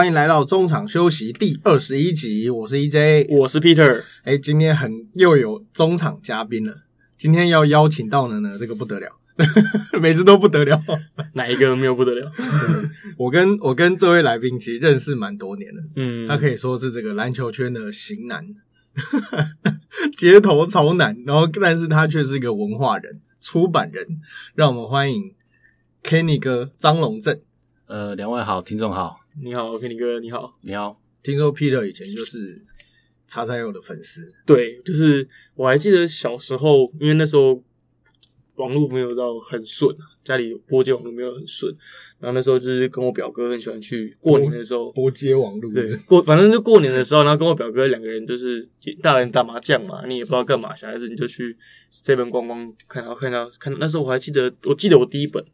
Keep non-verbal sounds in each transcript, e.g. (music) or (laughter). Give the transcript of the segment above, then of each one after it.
欢迎来到中场休息第二十一集，我是 EJ，我是 Peter。哎，今天很又有中场嘉宾了，今天要邀请到的呢，这个不得了，(laughs) 每次都不得了，哪一个没有不得了？(laughs) 我跟我跟这位来宾其实认识蛮多年了，嗯，他可以说是这个篮球圈的型男，(laughs) 街头潮男，然后但是他却是一个文化人、出版人，让我们欢迎 Kenny 哥张龙正。呃，两位好，听众好，你好，Kenny 哥，你好。你好。听说 Peter 以前就是叉叉 U 的粉丝，对，就是我还记得小时候，因为那时候网络没有到很顺啊，家里拨接网络没有很顺，然后那时候就是跟我表哥很喜欢去过年的时候，拨接网络，对，过反正就过年的时候，然后跟我表哥两个人就是大人打麻将嘛，你也不知道干嘛，小孩子你就去这边逛逛看，然后看到看那时候我还记得，我记得我第一本。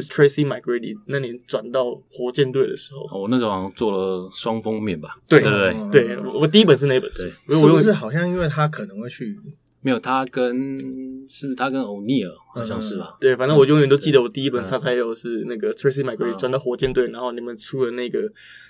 是 Tracy McGrady 那年转到火箭队的时候，我那时候好像做了双封面吧？对对对对，我第一本是那本书，对，是不是好像因为他可能会去？没有，他跟是他跟欧尼尔好像是吧？对，反正我永远都记得我第一本叉叉 L 是那个 Tracy McGrady 转到火箭队，然后你们出了那个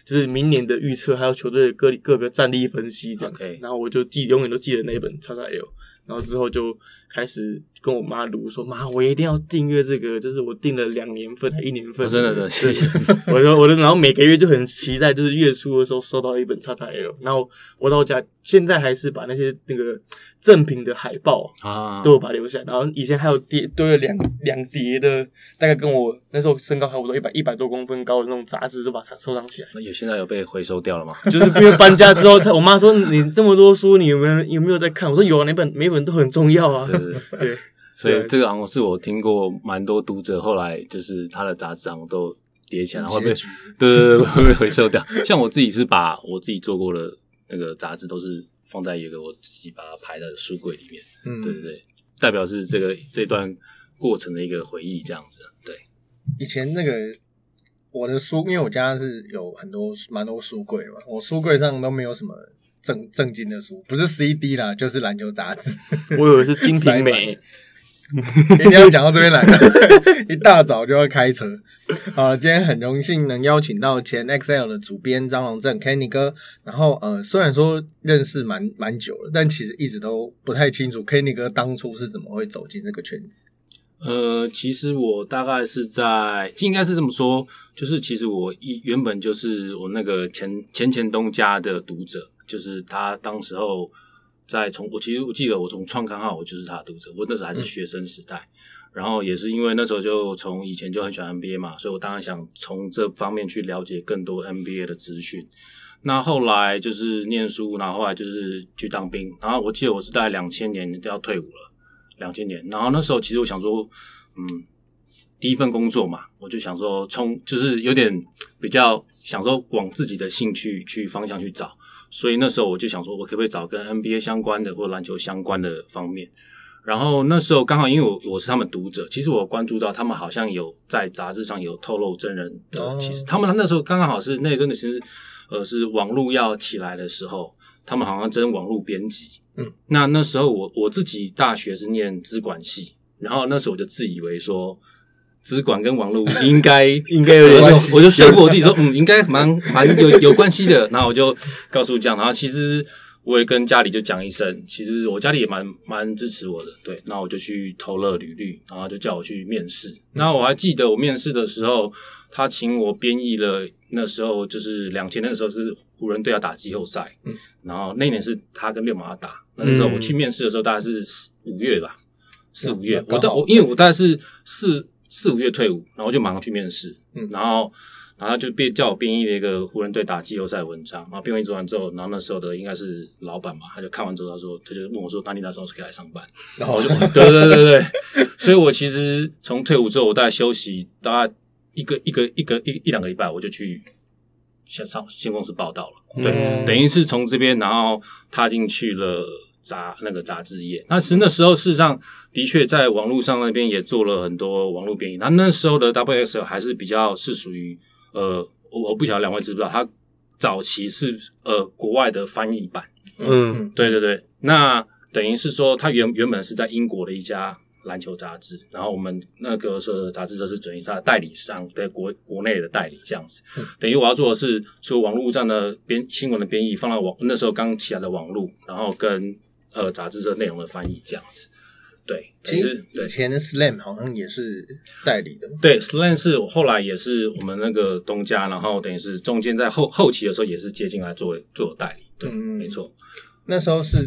就是明年的预测，还有球队的各各个战力分析这样子，然后我就记永远都记得那一本叉叉 L，然后之后就。开始跟我妈读说，妈，我一定要订阅这个，就是我订了两年份还一年份，真的的，谢谢。我说我的，然后每个月就很期待，就是月初的时候收到一本叉叉 L，然后我到家现在还是把那些那个赠品的海报啊都有把它留下，然后以前还有叠都有两两叠的，大概跟我那时候身高差不多一百一百多公分高的那种杂志，都把它收藏起来。那也现在有被回收掉了吗？(laughs) 就是因为搬家之后，我妈说你这么多书，你有没有有没有在看？我说有啊，每本每本都很重要啊。对，(laughs) 所以这个好像是我听过蛮多读者后来就是他的杂志好像都叠起来，然后被对对对会被回收掉。像我自己是把我自己做过的那个杂志都是放在一个我自己把它排在书柜里面。嗯，对对对，代表是这个这段过程的一个回忆这样子。对，以前那个我的书，因为我家是有很多蛮多书柜嘛，我书柜上都没有什么。正正经的书不是 CD 啦，就是篮球杂志。我以为是《金瓶梅》。(laughs) 一定要讲到这边来，(laughs) 一大早就要开车。好，今天很荣幸能邀请到前 XL 的主编张龙正 Kenny 哥。然后呃，虽然说认识蛮蛮久了，但其实一直都不太清楚 Kenny 哥当初是怎么会走进这个圈子。呃，其实我大概是在，应该是这么说，就是其实我一原本就是我那个前前前东家的读者。就是他当时候在从我其实我记得我从创刊号我就是他的读者，我那时候还是学生时代，然后也是因为那时候就从以前就很喜欢 NBA 嘛，所以我当然想从这方面去了解更多 NBA 的资讯。那后来就是念书，然后后来就是去当兵，然后我记得我是在两千年要退伍了，两千年，然后那时候其实我想说，嗯，第一份工作嘛，我就想说冲，就是有点比较想说往自己的兴趣去方向去找。所以那时候我就想说，我可不可以找跟 NBA 相关的或篮球相关的方面？然后那时候刚好因为我我是他们读者，其实我关注到他们好像有在杂志上有透露真人的。其实他们那时候刚刚好是那段时间，呃，是网络要起来的时候，他们好像真网络编辑。嗯，那那时候我我自己大学是念资管系，然后那时候我就自以为说。资管跟网络应该 (laughs) 应该有关系，我就说服我自己说，嗯，应该蛮蛮有有关系的。然后我就告诉这样，然后其实我也跟家里就讲一声，其实我家里也蛮蛮支持我的，对。然后我就去投了履历，然后就叫我去面试。那我还记得我面试的时候，他请我编译了，那时候就是两千那时候是湖人队要打季后赛，嗯，然后那年是他跟六马打，那时候我去面试的时候大概是五月吧，四五月，我到我因为我大概是四。四五月退伍，然后就马上去面试，嗯，然后，然后就编叫我编译了一个湖人队打季后赛的文章，然后编译做完之后，然后那时候的应该是老板嘛，他就看完之后，他说，他就问我说，那你那时候是可以来上班？然后我就，(laughs) 对对对对，所以我其实从退伍之后，我大概休息大概一个一个一个一一两个礼拜，我就去先上新公司报道了，对，等于是从这边然后踏进去了。杂那个杂志业，那是那时候事实上的确在网络上那边也做了很多网络编译。那那时候的 WSL 还是比较是属于呃，我不晓得两位知不知道，它早期是呃国外的翻译版。嗯，对对对。那等于是说，它原原本是在英国的一家篮球杂志，然后我们那个时候的杂志社是等于它的代理商，在国国内的代理这样子。等于我要做的是，说网络上的编新闻的编译，放到网那时候刚起来的网络，然后跟呃杂志社内容的翻译这样子。对，其实以前的 Slam 好像也是代理的。对，Slam 是后来也是我们那个东家，然后等于是中间在后后期的时候也是接进来做做代理。对，没错。那时候是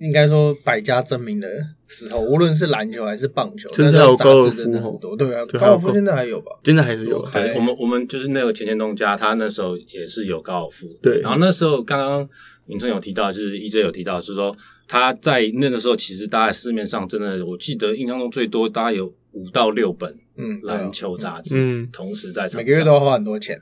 应该说百家争鸣的时候，无论是篮球还是棒球，就是有高尔夫，多对啊，高尔夫现在还有吧？现在还是有。对，我们我们就是那个前前东家，他那时候也是有高尔夫。对，然后那时候刚刚明春有提到，就是 EJ 有提到，是说。他在那个时候，其实大概市面上真的，我记得印象中最多大概有五到六本嗯篮球杂志，嗯，同时在每个月都要花很多钱。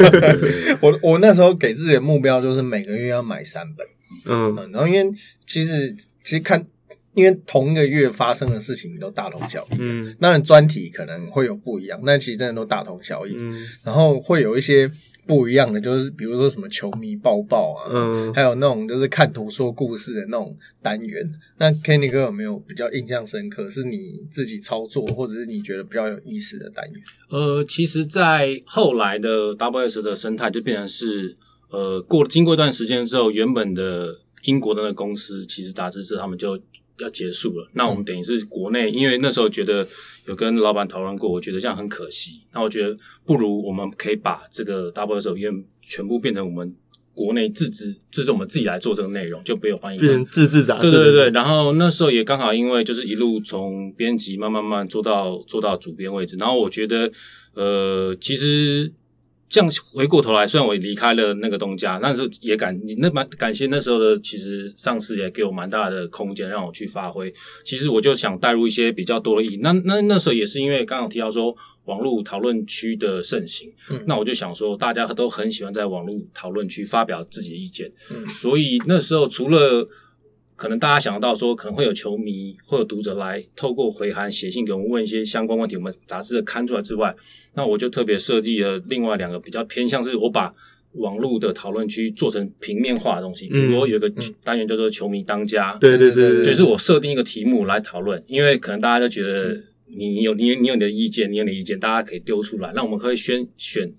(laughs) 我我那时候给自己的目标就是每个月要买三本，嗯，然后因为其实其实看，因为同一个月发生的事情都大同小异，嗯，当然专题可能会有不一样，但其实真的都大同小异，嗯，然后会有一些。不一样的就是，比如说什么球迷抱抱啊，嗯，还有那种就是看图说故事的那种单元。那 Kenny 哥有没有比较印象深刻，是你自己操作或者是你觉得比较有意思的单元？呃，其实，在后来的 WS 的生态就变成是，呃，过经过一段时间之后，原本的英国的那个公司，其实杂志社他们就。要结束了，那我们等于是国内，因为那时候觉得有跟老板讨论过，我觉得这样很可惜。那我觉得不如我们可以把这个 Double 手院全部变成我们国内自制，就是我们自己来做这个内容，就没有翻译变成自制杂志。对对对。然后那时候也刚好，因为就是一路从编辑慢慢慢做到做到主编位置。然后我觉得，呃，其实。这样回过头来，虽然我离开了那个东家，但是也感你那蛮感谢那时候的，其实上司也给我蛮大的空间让我去发挥。其实我就想带入一些比较多的意义。那那那时候也是因为刚刚提到说网络讨论区的盛行，那我就想说大家都很喜欢在网络讨论区发表自己的意见，所以那时候除了。可能大家想到说，可能会有球迷或者读者来透过回函写信给我们问一些相关问题，我们杂志的刊出来之外，那我就特别设计了另外两个比较偏向是，我把网络的讨论区做成平面化的东西，比如有一个单元叫做“球迷当家”，对对对，就是我设定一个题目来讨论，因为可能大家都觉得你有你你有你的意见，你有你的意见，大家可以丢出来，那我们可以选选。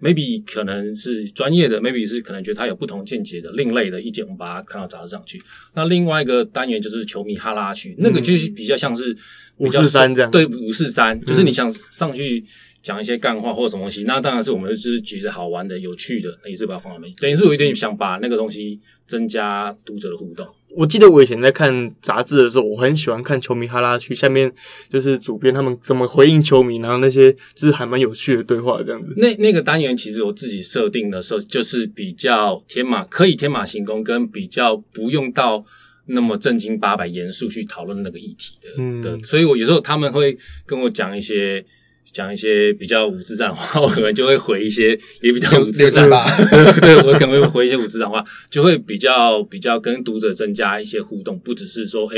Maybe 可能是专业的，maybe 是可能觉得他有不同见解的另类的意见，我们把它看到杂志上去。那另外一个单元就是球迷哈拉区，那个就是比较像是五四三这样，对五四三，就是你想上去讲一些干话或者什么东西，那当然是我们就是觉得好玩的、有趣的，也是把它放到面，等于是有一点想把那个东西增加读者的互动。我记得我以前在看杂志的时候，我很喜欢看球迷哈拉区下面，就是主编他们怎么回应球迷，然后那些就是还蛮有趣的对话这样子。那那个单元其实我自己设定的时候，就是比较天马可以天马行空，跟比较不用到那么正经八百、严肃去讨论那个议题的。的，所以我有时候他们会跟我讲一些。讲一些比较五字脏话，我可能就会回一些 (laughs) 也比较五字脏话。(laughs) 对，我可能会回一些五字脏话，就会比较比较跟读者增加一些互动，不只是说，哎，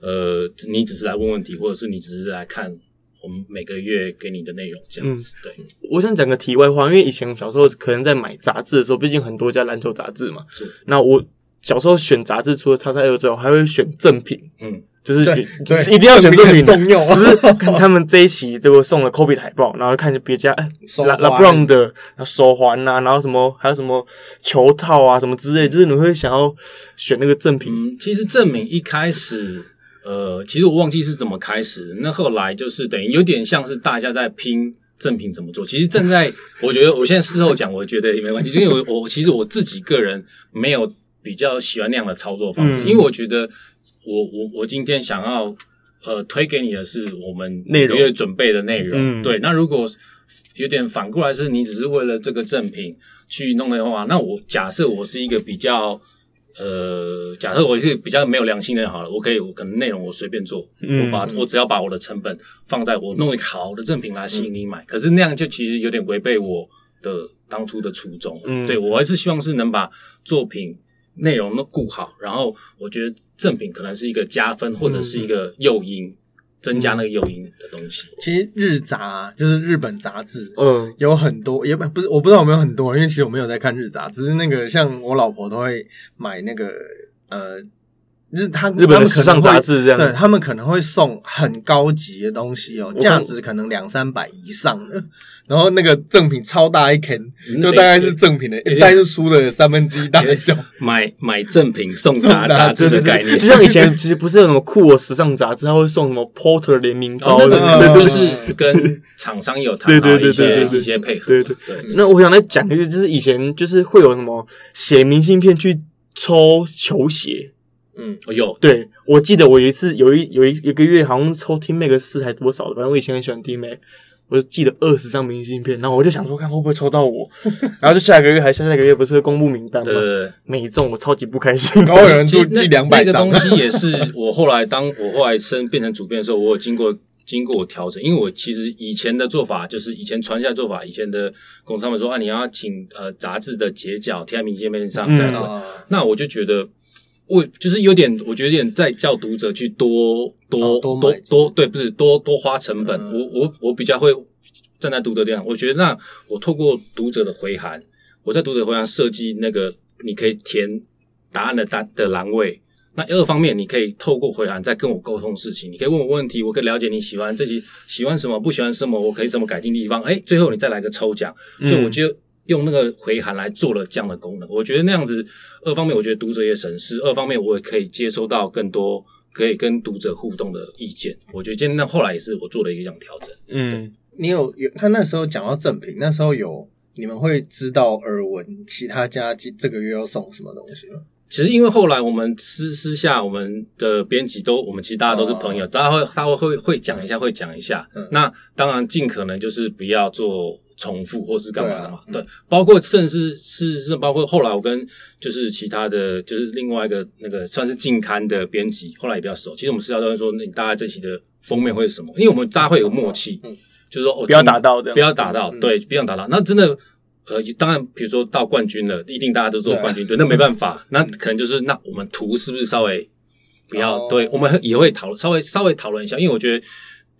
呃，你只是来问问题，或者是你只是来看我们每个月给你的内容这样子。对，我想讲个题外话，因为以前小时候可能在买杂志的时候，毕竟很多家篮球杂志嘛。是。那我小时候选杂志，除了叉叉 L 之后，还会选赠品。嗯。就是一定要选赠品，重要。(laughs) 就是看他们这一期都送了 Kobe 海报，然后看别家 La LeBron 的手环啊，然后什么还有什么球套啊，什么之类，就是你会想要选那个赠品。其实赠品一开始，呃，其实我忘记是怎么开始。那后来就是等于有点像是大家在拼赠品怎么做。其实正在，我觉得我现在事后讲，我觉得也没关系，因为我我其实我自己个人没有比较喜欢那样的操作方式，因为我觉得。我我我今天想要呃推给你的是我们内容准备的内容，对。那如果有点反过来是你只是为了这个赠品去弄的话，那我假设我是一个比较呃，假设我是比较没有良心的人好了，我可以我可能内容我随便做，我把我只要把我的成本放在我弄一个好的赠品来吸引你买，可是那样就其实有点违背我的当初的初衷。对我还是希望是能把作品。内容都顾好，然后我觉得赠品可能是一个加分或者是一个诱因，增加那个诱因的东西。其实日杂就是日本杂志，嗯，有很多，也不是我不知道有没有很多，因为其实我没有在看日杂，只是那个像我老婆都会买那个呃就是他日本的时尚杂志这样，对他们可能会送很高级的东西哦，价值可能两三百以上的。然后那个赠品超大一坑，就大概是赠品的，一袋是书的三分之一大小。买买赠品送杂杂志的概念，就像以前其实不是有什么酷我时尚杂志，他会送什么 Porter 联名包的，对，就是跟厂商有谈对一些一些配合。对对对。那我想再讲一个，就是以前就是会有什么写明信片去抽球鞋。嗯，有。对我记得我有一次有一有一一个月好像抽 T Mac 四还多少的，反正我以前很喜欢 T Mac。我就寄了二十张明信片，然后我就想说，看会不会抽到我，(laughs) 然后就下一个月还下下个月不是会公布名单吗？没中，我超级不开心。然后有人 (laughs) 就寄两百张。那个东西 (laughs) 也是我后来当我后来升变成主编的时候，我有经过经过我调整，因为我其实以前的做法就是以前传下来做法，以前的公司他们说啊，你要请呃杂志的截角贴在明信片上，这样那我就觉得我就是有点，我觉得有点在叫读者去多。多多多对，不是多多花成本。我我我比较会站在读者这样，我觉得那我透过读者的回函，我在读者回函设计那个你可以填答案的单的栏位。那二方面，你可以透过回函再跟我沟通事情，你可以问我问题，我可以了解你喜欢这些喜欢什么，不喜欢什么，我可以怎么改进地方。哎，最后你再来个抽奖，所以我就用那个回函来做了这样的功能。我觉得那样子，二方面我觉得读者也省事，二方面我也可以接收到更多。可以跟读者互动的意见，我觉得今天那后来也是我做了一个这样调整。嗯，你有有他那时候讲到赠品，那时候有你们会知道耳闻其他家这这个月要送什么东西吗？其实因为后来我们私私下我们的编辑都我们其实大家都是朋友，大家会他会会会讲一下会讲一下。那当然尽可能就是不要做。重复或是干嘛的嘛？对，包括甚至是是包括后来我跟就是其他的就是另外一个那个算是近刊的编辑，后来也比较熟。其实我们私下都会说，你大概这期的封面会是什么？因为我们大家会有默契，嗯就是说不要打到的，不要打到，对，不要打到。那真的呃，当然比如说到冠军了，一定大家都做冠军队，那没办法，(laughs) 那可能就是那我们图是不是稍微不要？对，我们也会讨论，稍微稍微讨论一下，因为我觉得。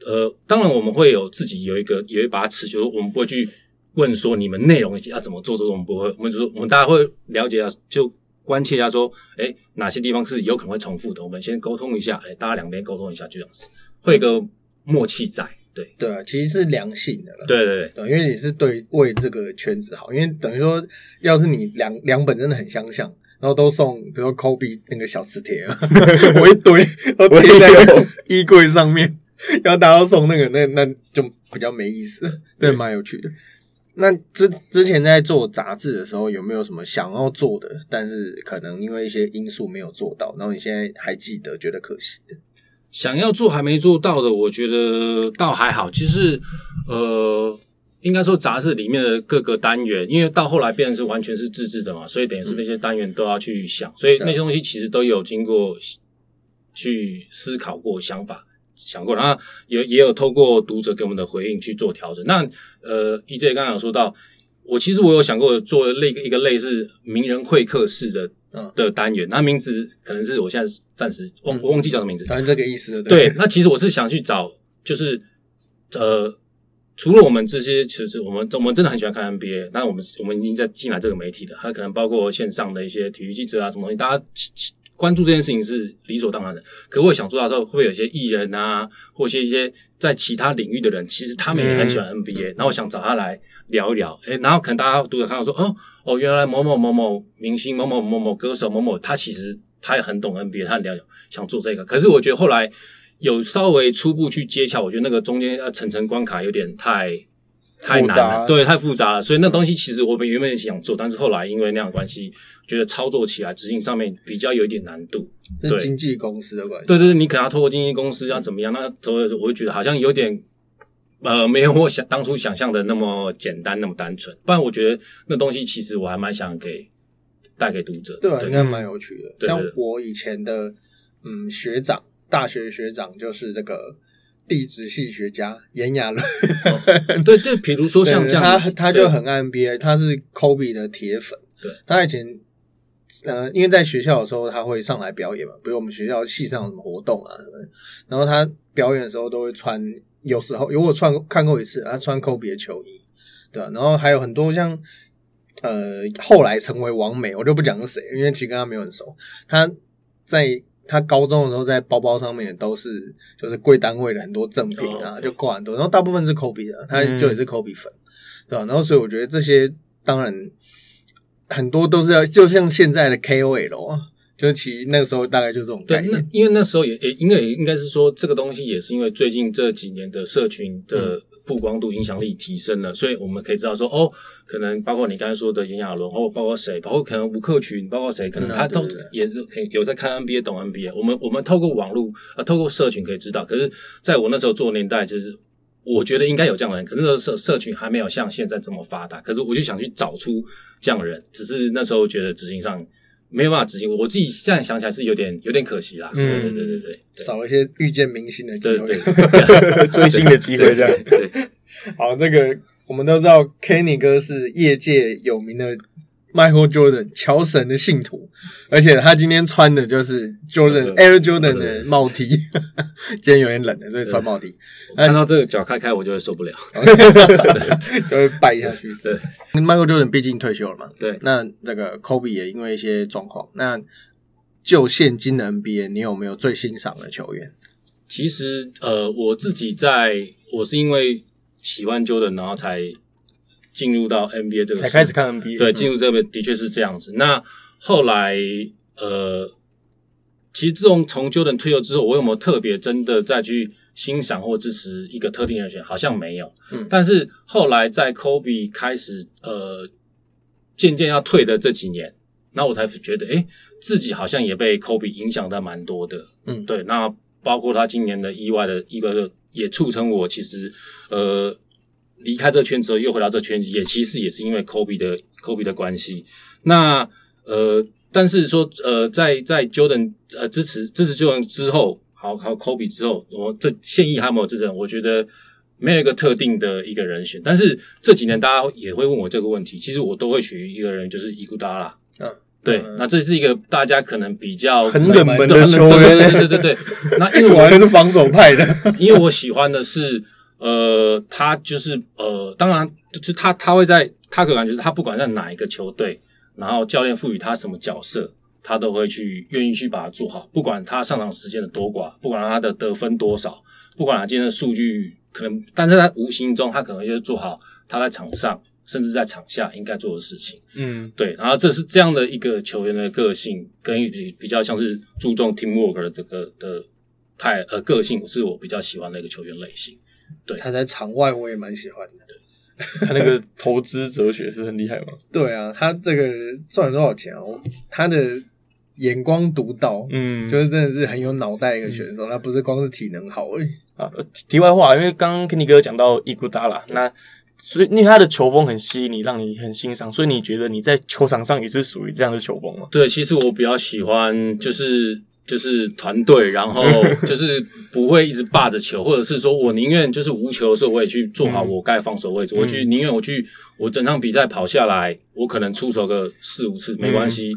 呃，当然我们会有自己有一个有一把尺，就是我们不会去问说你们内容要怎么做，这个我们不会，我们就说我们大家会了解下，就关切一下说，哎，哪些地方是有可能会重复的，我们先沟通一下，哎，大家两边沟通一下，就这样子，会有个默契在，对。对啊，其实是良性的了，对对对，因为你是对为这个圈子好，因为等于说，要是你两两本真的很相像，然后都送，比如说 Kobe 那个小磁铁啊，(laughs) 我一堆 (laughs) 都贴在衣柜上面。(laughs) 要大家送那个，那那就比较没意思，(laughs) 对，蛮有趣的。那之之前在做杂志的时候，有没有什么想要做的，但是可能因为一些因素没有做到，然后你现在还记得，觉得可惜的？想要做还没做到的，我觉得倒还好。其实，呃，应该说杂志里面的各个单元，因为到后来变成是完全是自制的嘛，所以等于是那些单元都要去想，所以那些东西其实都有经过去思考过想法。想过，然后也也有透过读者给我们的回应去做调整。那呃，EJ 刚刚有说到，我其实我有想过做类一个类似名人会客式的的单元，那名字可能是我现在暂时忘忘记叫什么名字，反正这个意思。对，那其实我是想去找，就是呃，除了我们这些，其实我们我们真的很喜欢看 NBA，那我们我们已经在进来这个媒体了，它可能包括线上的一些体育记者啊，什么东西，大家。关注这件事情是理所当然的，可我想做到时候，会不会有些艺人啊，或者一些在其他领域的人，其实他们也很喜欢 NBA，然后我想找他来聊一聊，诶，然后可能大家读者看到说，哦哦，原来某某某某明星、某某某某歌手、某某，他其实他也很懂 NBA，他很了解，想做这个。可是我觉得后来有稍微初步去接洽，我觉得那个中间要层层关卡有点太太难了，对，太复杂了。所以那东西其实我们原本也想做，但是后来因为那样的关系。觉得操作起来、执行上面比较有一点难度，对经纪公司的关系。对对对，你可能要透过经纪公司要怎么样？那所以我会觉得好像有点呃，没有我想当初想象的那么简单、那么单纯。不然我觉得那东西其实我还蛮想给带给读者，对，应该蛮有趣的。像我以前的嗯学长，大学学长就是这个地质系学家严亚伦。对就，比如说像这样，他他就很爱 NBA，他是 Kobe 的铁粉。对，他以前。呃，因为在学校的时候，他会上来表演嘛，比如我们学校系上有什么活动啊什么，然后他表演的时候都会穿，有时候有我穿看过一次，他穿科比的球衣，对吧？然后还有很多像，呃，后来成为王美，我就不讲是谁，因为其实跟他没有很熟。他在他高中的时候在包包上面都是就是贵单位的很多赠品啊，就挂很多，然后大部分是 Kobe 的，他就也是 Kobe 粉，对吧？然后所以我觉得这些当然很多都是要就像现在的 KOL 啊。就是其实那个时候大概就这种概念，因为那时候也也应该应该是说这个东西也是因为最近这几年的社群的曝光度影响力提升了，所以我们可以知道说哦，可能包括你刚才说的炎亚纶，或包括谁，包括可能吴克群，包括谁，可能他都也可以有在看 NBA 懂 NBA。我们我们透过网络啊，透过社群可以知道。可是在我那时候做年代，就是我觉得应该有这样的人，可是那时候社社群还没有像现在这么发达。可是我就想去找出这样的人，只是那时候觉得执行上。没有办法执行，我自己现在想起来是有点有点可惜啦。对对对对对，少了一些遇见明星的机会，追星的机会这样。对，(laughs) (laughs) 好，这个我们都知道，Kenny 哥是业界有名的。Michael Jordan 乔神的信徒，而且他今天穿的就是 Jordan Air Jordan 的帽 T，(laughs) 今天有点冷的，所以穿帽 T。看到这个脚开开，我就会受不了，(laughs) 就会败下去。(laughs) 对，Michael Jordan 毕竟退休了嘛。对，那那个 Kobe 也因为一些状况。那就现今的 NBA，你有没有最欣赏的球员？其实，呃，我自己在，我是因为喜欢 Jordan，然后才。进入到 NBA 这个才开始看 NBA，对，进入这个的确是这样子。那后来，呃，其实自从从 Jordan 退休之后，我有没有特别真的再去欣赏或支持一个特定人选？好像没有。嗯，但是后来在 Kobe 开始呃渐渐要退的这几年，那我才觉得，哎，自己好像也被 Kobe 影响的蛮多的。嗯，对。那包括他今年的意外的意外的，也促成我其实呃。离开这个圈子后，又回到这圈子，也其实也是因为 Kobe 的 Kobe 的关系。那呃，但是说呃，在在 Jordan 呃支持支持 Jordan 之后，好还有 Kobe 之后，我这现役还有没有这种？我觉得没有一个特定的一个人选。但是这几年大家也会问我这个问题，其实我都会取一个人，就是伊古达拉。嗯，对，那这是一个大家可能比较很冷门的球员，对对对对。那因为我还是防守派的，因为我喜欢的是。呃，他就是呃，当然，就是他他会在他个感觉，他不管在哪一个球队，然后教练赋予他什么角色，他都会去愿意去把它做好。不管他上场时间的多寡，不管他的得分多少，不管他今天的数据可能，但是他无形中，他可能就是做好他在场上，甚至在场下应该做的事情。嗯，对。然后这是这样的一个球员的个性，跟比较像是注重 teamwork 的这个的派呃个性，是我比较喜欢的一个球员类型。对，他在场外我也蛮喜欢的。(laughs) 他那个投资哲学是很厉害吗？对啊，他这个赚了多少钱哦？他的眼光独到，嗯，就是真的是很有脑袋一个选手。他不是光是体能好而已啊。题外话，因为刚刚跟你哥讲到伊古达拉，那所以因为他的球风很吸引你，让你很欣赏，所以你觉得你在球场上也是属于这样的球风吗？对，其实我比较喜欢就是。就是团队，然后 (laughs) 就是不会一直霸着球，或者是说我宁愿就是无球的时候，我也去做好我该防守位置。我去宁愿我去，我整场比赛跑下来，我可能出手个四五次没关系，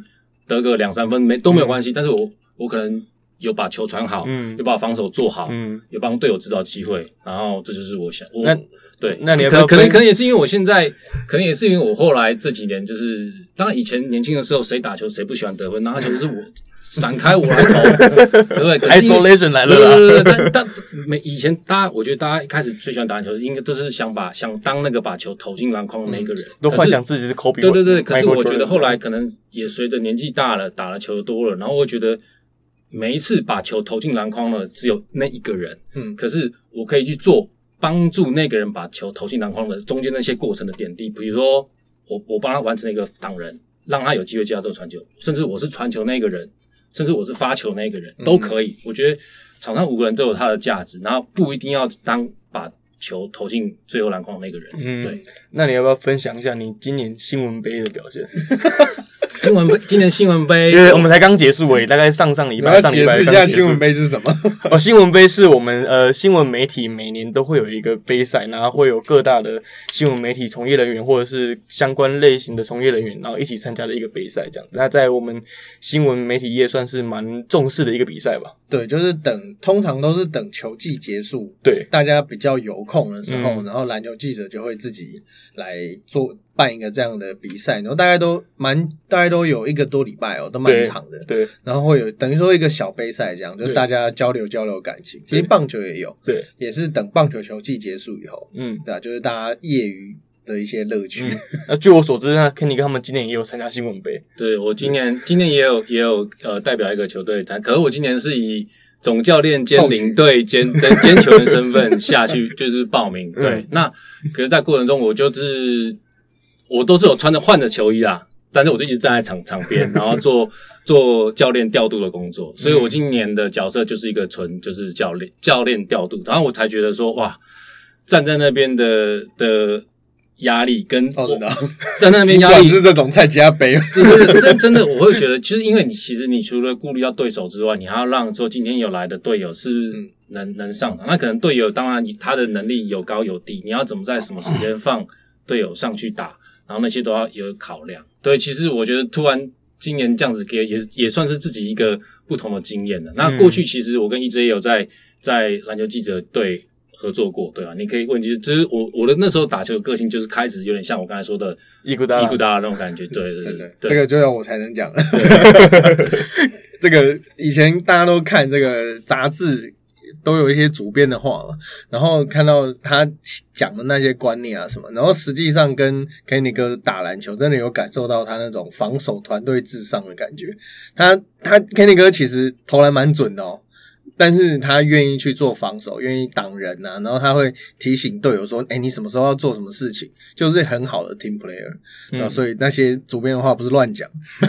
得个两三分没都没有关系。但是我我可能有把球传好，有把防守做好，有帮队友制造机会，然后这就是我想。那对，那你可可能可能也是因为我现在，可能也是因为我后来这几年就是，当然以前年轻的时候谁打球谁不喜欢得分，拿球是我。闪开我来投，(laughs) 对不对？Isolation 来了，对对对。但但没以前，大家我觉得大家一开始最喜欢打篮球，应该都是想把想当那个把球投进篮筐的那个人，都幻想自己是 Kobe。对对对。可是我觉得后来可能也随着年纪大了，打了球多了，然后我觉得每一次把球投进篮筐了，只有那一个人。嗯。可是我可以去做帮助那个人把球投进篮筐的中间那些过程的点滴，比如说我我帮他完成了一个挡人，让他有机会接到这个传球，甚至我是传球那个人。甚至我是发球那个人都可以，我觉得场上五个人都有他的价值，然后不一定要当把球投进最后篮筐那个人。嗯，对。那你要不要分享一下你今年新闻杯的表现？(laughs) 新闻杯，今年新闻杯，因为我们才刚结束诶，大概上上礼拜，上礼拜一下新闻杯是什么？(laughs) 哦，新闻杯是我们呃新闻媒体每年都会有一个杯赛，然后会有各大的新闻媒体从业人员或者是相关类型的从业人员，然后一起参加的一个杯赛，这样。那在我们新闻媒体业算是蛮重视的一个比赛吧？对，就是等，通常都是等球季结束，对，大家比较有空的时候，然后篮球记者就会自己来做。办一个这样的比赛，然后大概都蛮大概都有一个多礼拜哦，都蛮长的。对，然后会有等于说一个小杯赛这样，就是大家交流交流感情。其实棒球也有，对，也是等棒球球季结束以后，嗯，对啊，就是大家业余的一些乐趣。(laughs) 那据我所知，那 Kenny 他们今年也有参加新闻杯。对我今年今年也有也有呃代表一个球队，但可是我今年是以总教练兼领队 (laughs) 兼兼球员身份 (laughs) 下去就是报名。对，那可是，在过程中我就是我都是有穿着换着球衣啦，但是我就一直站在场场边，(laughs) 然后做做教练调度的工作。所以我今年的角色就是一个纯就是教练教练调度，然后我才觉得说哇，站在那边的的。压力跟哦，在那边 (laughs) 压力是这种菜加杯，这真真的我会觉得，其实因为你其实你除了顾虑到对手之外，你还要让说今天有来的队友是能能上场。那可能队友当然他的能力有高有低，你要怎么在什么时间放队友上去打，然后那些都要有考量。对，其实我觉得突然今年这样子给也也算是自己一个不同的经验了。那过去其实我跟一直也有在在篮球记者队。合作过，对啊？你可以问，其实就是我我的那时候打球的个性，就是开始有点像我刚才说的伊古达伊古达那种感觉，(laughs) 对对对，这个就要我才能讲。(laughs) 这个以前大家都看这个杂志，都有一些主编的话嘛，然后看到他讲的那些观念啊什么，然后实际上跟 Kenny 哥打篮球，真的有感受到他那种防守团队至上的感觉。他他 Kenny 哥其实投篮蛮准的哦。但是他愿意去做防守，愿意挡人呐，然后他会提醒队友说：“哎，你什么时候要做什么事情？”就是很好的 team player 那。所以那些主编的话不是乱讲，(laughs)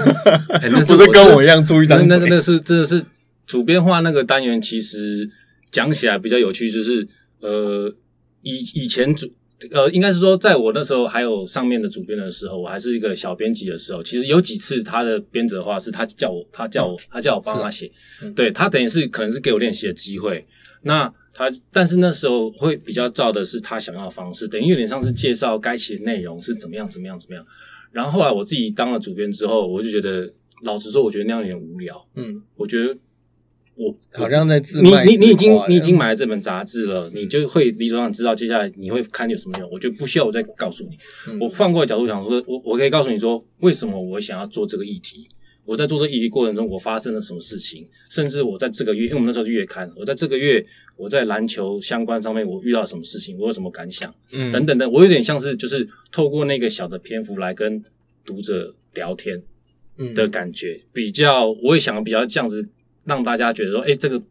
不是跟我一样出一张那个那是真的是主编话那个单元，其实讲起来比较有趣，就是呃，以以前主。呃，应该是说，在我那时候还有上面的主编的时候，我还是一个小编辑的时候，其实有几次他的编者的话是他叫我，他叫我，他叫我帮他写，对他等于是可能是给我练习的机会。那他，但是那时候会比较照的是他想要的方式，等于有点像是介绍该写的内容是怎么样，怎么样，怎么样。然后后来我自己当了主编之后，我就觉得，老实说，我觉得那样有点无聊。嗯，我觉得。我好像在自你你你已经你已经买了这本杂志了，你就会理所当然知道接下来你会看有什么内容。我就不需要我再告诉你。我换过角度想说，我我可以告诉你说，为什么我想要做这个议题？我在做这议题过程中，我发生了什么事情？甚至我在这个月，因为我们那时候是月刊，我在这个月我在篮球相关上面我遇到什么事情，我有什么感想？嗯，等等等，我有点像是就是透过那个小的篇幅来跟读者聊天的感觉，比较我也想比较这样子。让大家觉得说，哎，这个，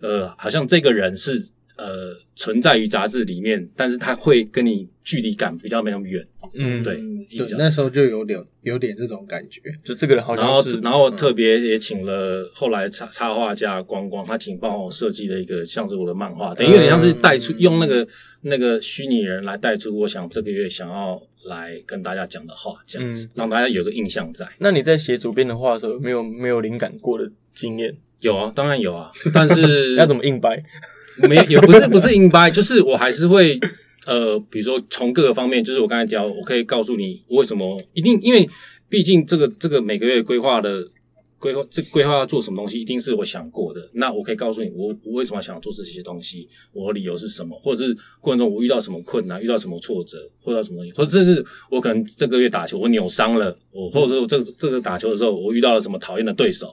呃，好像这个人是呃存在于杂志里面，但是他会跟你距离感比较没那么远。嗯，对，对，那时候就有点有点这种感觉，就这个人好像是。然后特别也请了后来插插画家光光，他请帮我设计了一个像是我的漫画，等于有点像是带出用那个那个虚拟人来带出我想这个月想要来跟大家讲的话，这样子让大家有个印象在。那你在写主编的话的时候，没有没有灵感过的经验？有啊，当然有啊，(laughs) 但是 (laughs) 要怎么硬掰？(laughs) 没也不是不是硬掰，就是我还是会呃，比如说从各个方面，就是我刚才讲，我可以告诉你为什么一定，因为毕竟这个这个每个月规划的。规划这规划要做什么东西，一定是我想过的。那我可以告诉你，我我为什么想做这些东西，我的理由是什么，或者是过程中我遇到什么困难，遇到什么挫折，或者什么东西，或者是我可能这个月打球我扭伤了，我或者说这这个打球的时候我遇到了什么讨厌的对手，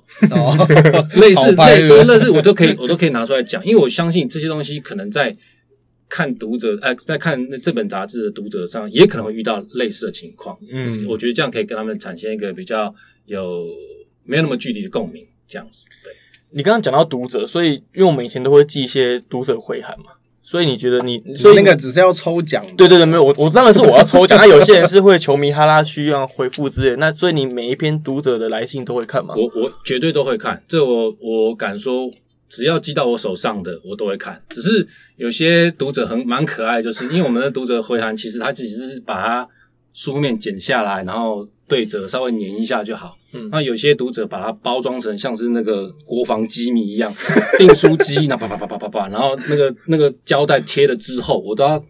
类似类类似我都可以我都可以拿出来讲，因为我相信这些东西可能在看读者哎，在看那这本杂志的读者上也可能会遇到类似的情况。嗯，我觉得这样可以跟他们产生一个比较有。没有那么具体的共鸣，这样子。对你刚刚讲到读者，所以因为我们以前都会寄一些读者回函嘛，所以你觉得你所以那个只是要抽奖？对对对，没有我我当然是我要抽奖。那有些人是会球迷哈拉需要回复之类，那所以你每一篇读者的来信都会看吗？我我绝对都会看，这我我敢说，只要寄到我手上的我都会看。只是有些读者很蛮可爱，就是因为我们的读者回函，其实他只是把它书面剪下来，然后。对折稍微粘一下就好。嗯，那有些读者把它包装成像是那个国防机密一样，订书机，那啪啪啪啪啪啪，然后那个那个胶带贴了之后，我都要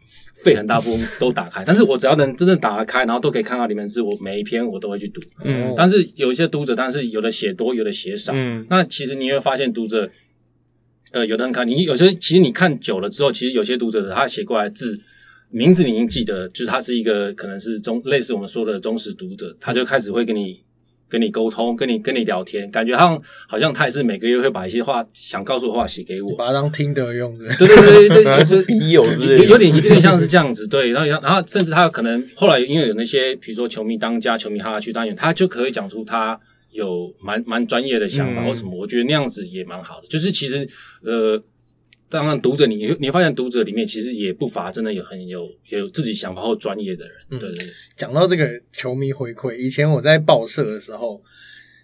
费很大部分都打开。但是我只要能真正打得开，然后都可以看到里面字，我每一篇我都会去读。嗯，但是有一些读者，但是有的写多，有的写少。嗯，那其实你会发现读者，呃，有的人看你有些，其实你看久了之后，其实有些读者他写过来字。名字你已经记得，就是他是一个可能是忠类似我们说的忠实读者，他就开始会跟你跟你沟通，跟你跟你聊天，感觉好像好像他也是每个月会把一些话想告诉的话写给我，把它当听的用的。对对对对，(laughs) 是笔友之类，有点有点像是这样子。对，然后然后甚至他可能后来因为有那些比如说球迷当家、球迷哈哈去当演，他就可以讲出他有蛮蛮专业的想法或什么，我觉得那样子也蛮好的。就是其实呃。当然，读者你你你发现读者里面其实也不乏真的有很有有自己想法或专业的人。对对对。讲到这个球迷回馈，以前我在报社的时候，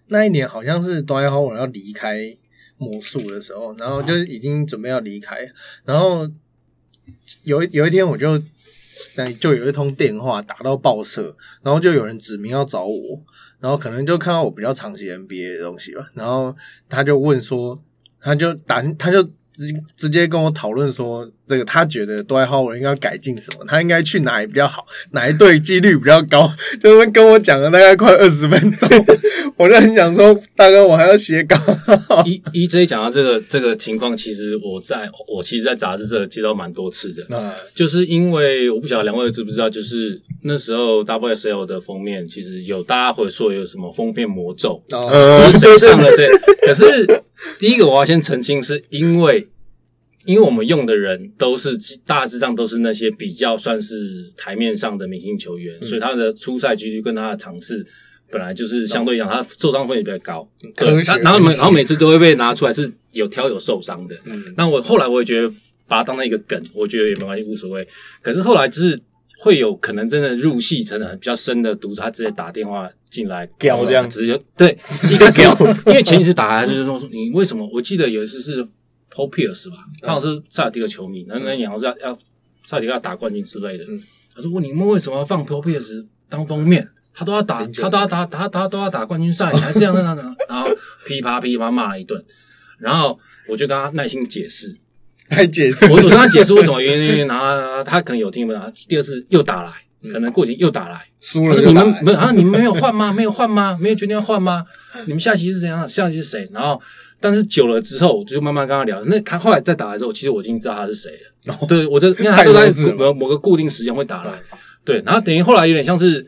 那一年好像是多埃豪我要离开魔术的时候，然后就是已经准备要离开，然后有有一天我就那就有一通电话打到报社，然后就有人指名要找我，然后可能就看到我比较长期 NBA 的东西吧，然后他就问说，他就打他就。直直接跟我讨论说，这个他觉得多埃豪尔应该改进什么，他应该去哪里比较好，哪一队几率比较高，(laughs) 就是跟我讲了大概快二十分钟，(laughs) 我就很想说，大哥，我还要写稿。E E J 讲到这个这个情况，其实我在我其实，在杂志社接到蛮多次的，就是因为我不晓得两位知不知道，就是那时候 W S L 的封面，其实有大家会说有什么封面魔咒，是谁上了这？(laughs) 可是。第一个我要先澄清，是因为因为我们用的人都是大致上都是那些比较算是台面上的明星球员，所以他的出赛几率跟他的尝试本来就是相对讲，他受伤风险比较高。对，然后每然后每次都会被拿出来是有挑有受伤的。嗯，那我后来我也觉得把它当成一个梗，我觉得也没关系，无所谓。可是后来就是会有可能真的入戏成的比较深的读者，他直接打电话。进来屌这样子就对，一个屌，因为前几次打来就是说你为什么？我记得有一次是 Paul Pierce 吧，他好像是萨尔迪克球迷，那那年好像是要要萨尔迪克要打冠军之类的。他说：问你们为什么要放 Paul Pierce 当封面？他都要打，他都要打，他他都要打冠军赛，你还这样那样然后噼啪噼啪骂了一顿，然后我就跟他耐心解释，还解释，我我跟他解释为什么原因，然后他可能有听没有？第二次又打来。可能过节又打来，输了。你们没啊？你们没有换吗？没有换吗？没有决定要换吗？你们下期是怎样？下期是谁？然后，但是久了之后，我就慢慢跟他聊。那他后来再打来之后，其实我已经知道他是谁了。对我这，因为他都在某某个固定时间会打来。对，然后等于后来有点像是，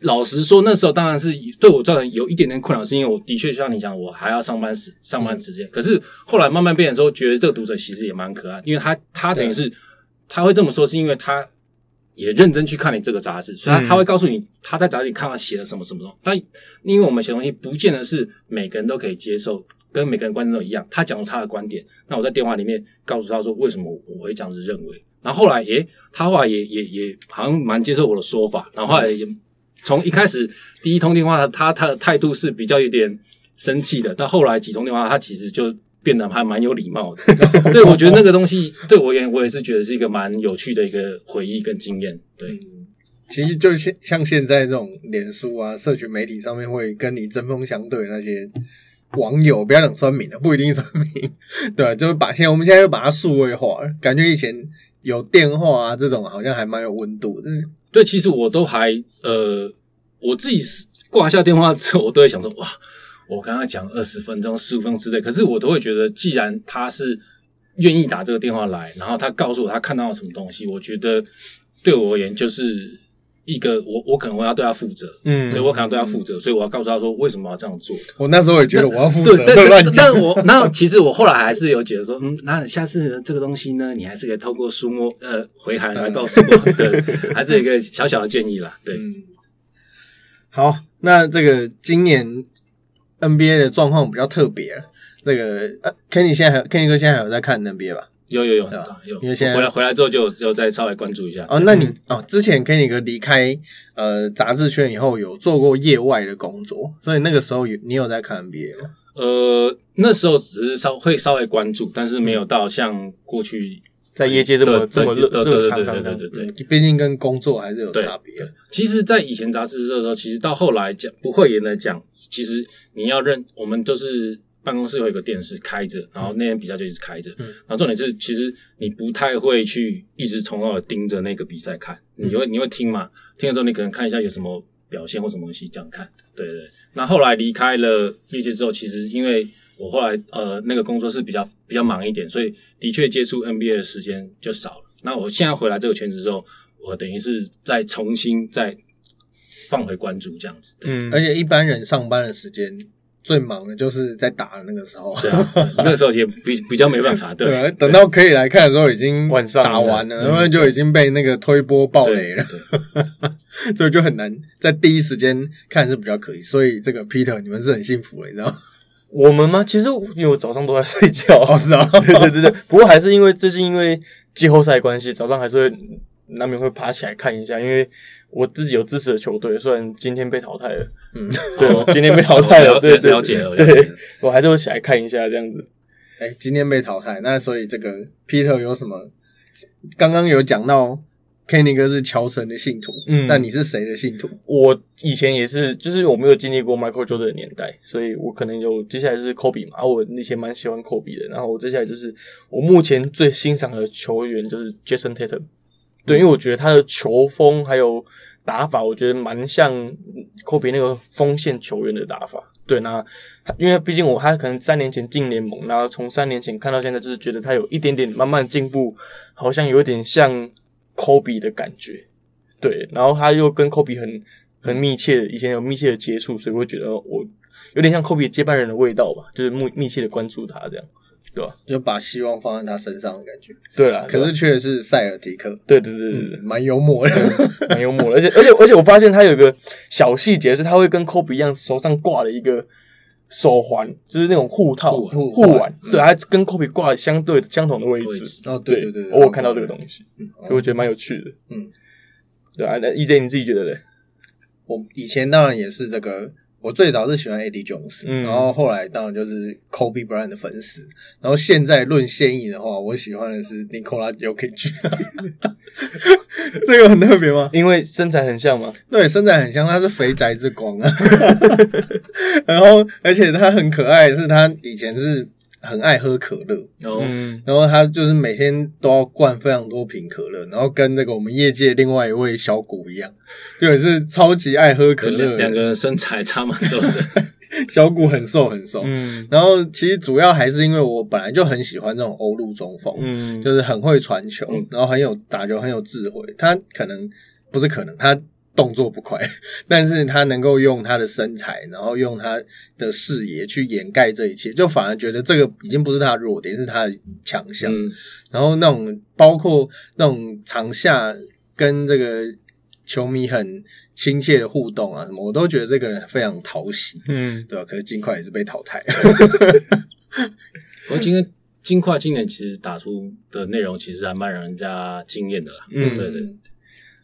老实说，那时候当然是对我造成有一点点困扰，是因为我的确像你讲，我还要上班时上班时间。可是后来慢慢变的时候，觉得这个读者其实也蛮可爱，因为他他等于是他会这么说，是因为他。也认真去看你这个杂志，所以他他会告诉你他在杂志里看到写了什么什么东西。但因为我们写东西不见得是每个人都可以接受，跟每个人观点都一样。他讲出他的观点，那我在电话里面告诉他说为什么我会这样子认为。然后后来，诶，他后来也也也好像蛮接受我的说法。然后后来也从一开始第一通电话，他他的态度是比较有点生气的，到后来几通电话，他其实就。变得还蛮有礼貌的，(laughs) 对我觉得那个东西对我也我也是觉得是一个蛮有趣的一个回忆跟经验。对，其实就像像现在这种脸书啊、社群媒体上面会跟你针锋相对那些网友，不要讲酸民的，不一定酸民，(laughs) 对，就是把现在我们现在又把它数位化了，感觉以前有电话啊这种好像还蛮有温度的。对，其实我都还呃，我自己是挂下电话之后，我都会想说哇。我刚刚讲二十分钟、十五分钟之类，可是我都会觉得，既然他是愿意打这个电话来，然后他告诉我他看到了什么东西，我觉得对我而言就是一个我我可能我要对他负责，嗯，对我可能对他负责，所以我要告诉他说为什么要这样做。我那时候也觉得我要负责，对但 (laughs) 但我那其实我后来还是有觉得说，嗯，那下次这个东西呢，你还是可以透过书摸呃回函来告诉我，(laughs) 对，还是一个小小的建议啦，对。好，那这个今年。NBA 的状况比较特别，这个呃，Kenny 现在还 Kenny 哥现在还有在看 NBA 吧？有有有有，因为现在回来回来之后就就再稍微关注一下。哦，那你哦，之前 Kenny 哥离开呃杂志圈以后，有做过业外的工作，所以那个时候有你有在看 NBA 吗？呃，那时候只是稍会稍微关注，但是没有到像过去。在业界这么这么热热场上，对对对对，毕竟跟工作还是有差别。其实，在以前杂志社的时候，其实到后来讲不会也能讲，其实你要认，我们就是办公室有一个电视开着，然后那天比赛就一直开着。嗯然后重点是，其实你不太会去一直从头盯着那个比赛看，你会你会听嘛？听了之后，你可能看一下有什么表现或什么东西这样看。对对。那后来离开了业界之后，其实因为。我后来呃那个工作是比较比较忙一点，所以的确接触 NBA 的时间就少了。那我现在回来这个圈子之后，我等于是再重新再放回关注这样子。嗯，而且一般人上班的时间。最忙的就是在打的那个时候，对啊，那时候也比比较没办法，(laughs) 对，等到可以来看的时候，已经晚上打完了，然后就已经被那个推波爆雷了，(laughs) 所以就很难在第一时间看是比较可以。所以这个 Peter，你们是很幸福的，你知道？我们吗？其实因为我早上都在睡觉，(laughs) 是啊，对对对对。不过还是因为最近因为季后赛关系，早上还是会难免会爬起来看一下，因为。我自己有支持的球队，虽然今天被淘汰了，嗯，(laughs) 对，今天被淘汰了，(laughs) 对对，了解了，对，我还是会起来看一下这样子。哎，今天被淘汰，那所以这个 Peter 有什么？刚刚有讲到 Kenny 哥是乔神的信徒，嗯，那你是谁的信徒？我以前也是，就是我没有经历过 Michael Jordan 的年代，所以我可能有接下来就是 Kobe 嘛，我以前蛮喜欢 Kobe 的，然后我接下来就是我目前最欣赏的球员就是 Jason Tatum。对，因为我觉得他的球风还有打法，我觉得蛮像科比那个锋线球员的打法。对，那因为毕竟我他可能三年前进联盟，然后从三年前看到现在，就是觉得他有一点点慢慢进步，好像有点像科比的感觉。对，然后他又跟科比很很密切，以前有密切的接触，所以我觉得我有点像科比接班人的味道吧，就是密密切的关注他这样。对吧？就把希望放在他身上的感觉。对啊，可是却是塞尔提克。对对对对，蛮幽默的，(laughs) 蛮幽默的。而且而且而且，我发现他有一个小细节，是他会跟科比一样，手上挂了一个手环，就是那种护套护腕。对，还跟科比挂相对相同的位置。哦，对对对，我看到这个东西，我觉得蛮有趣的。嗯，对啊，那 EJ 你自己觉得嘞？我以前当然也是这个。我最早是喜欢 AD Jones，然后后来当然就是 Kobe Bryant 的粉丝，然后现在论现役的话，我喜欢的是 Nikola Jokic，(laughs) 这个很特别吗？因为身材很像吗？对，身材很像，他是肥宅之光啊，(laughs) 然后而且他很可爱，是他以前是。很爱喝可乐，然后，然后他就是每天都要灌非常多瓶可乐，然后跟那个我们业界另外一位小谷一样，(laughs) 对，是超级爱喝可乐。两个人身材差蛮多的，(laughs) 小谷很瘦很瘦，嗯，然后其实主要还是因为我本来就很喜欢这种欧陆中锋，嗯，就是很会传球，然后很有打球，很有智慧。他可能不是可能他。动作不快，(laughs) 但是他能够用他的身材，然后用他的视野去掩盖这一切，就反而觉得这个已经不是他的弱点，是他的强项。然后那种包括那种场下跟这个球迷很亲切的互动啊，什么我都觉得这个人非常讨喜，嗯，对吧？可是金块也是被淘汰。(laughs) 不过今天金块今年其实打出的内容其实还蛮让人家惊艳的啦，嗯，对对。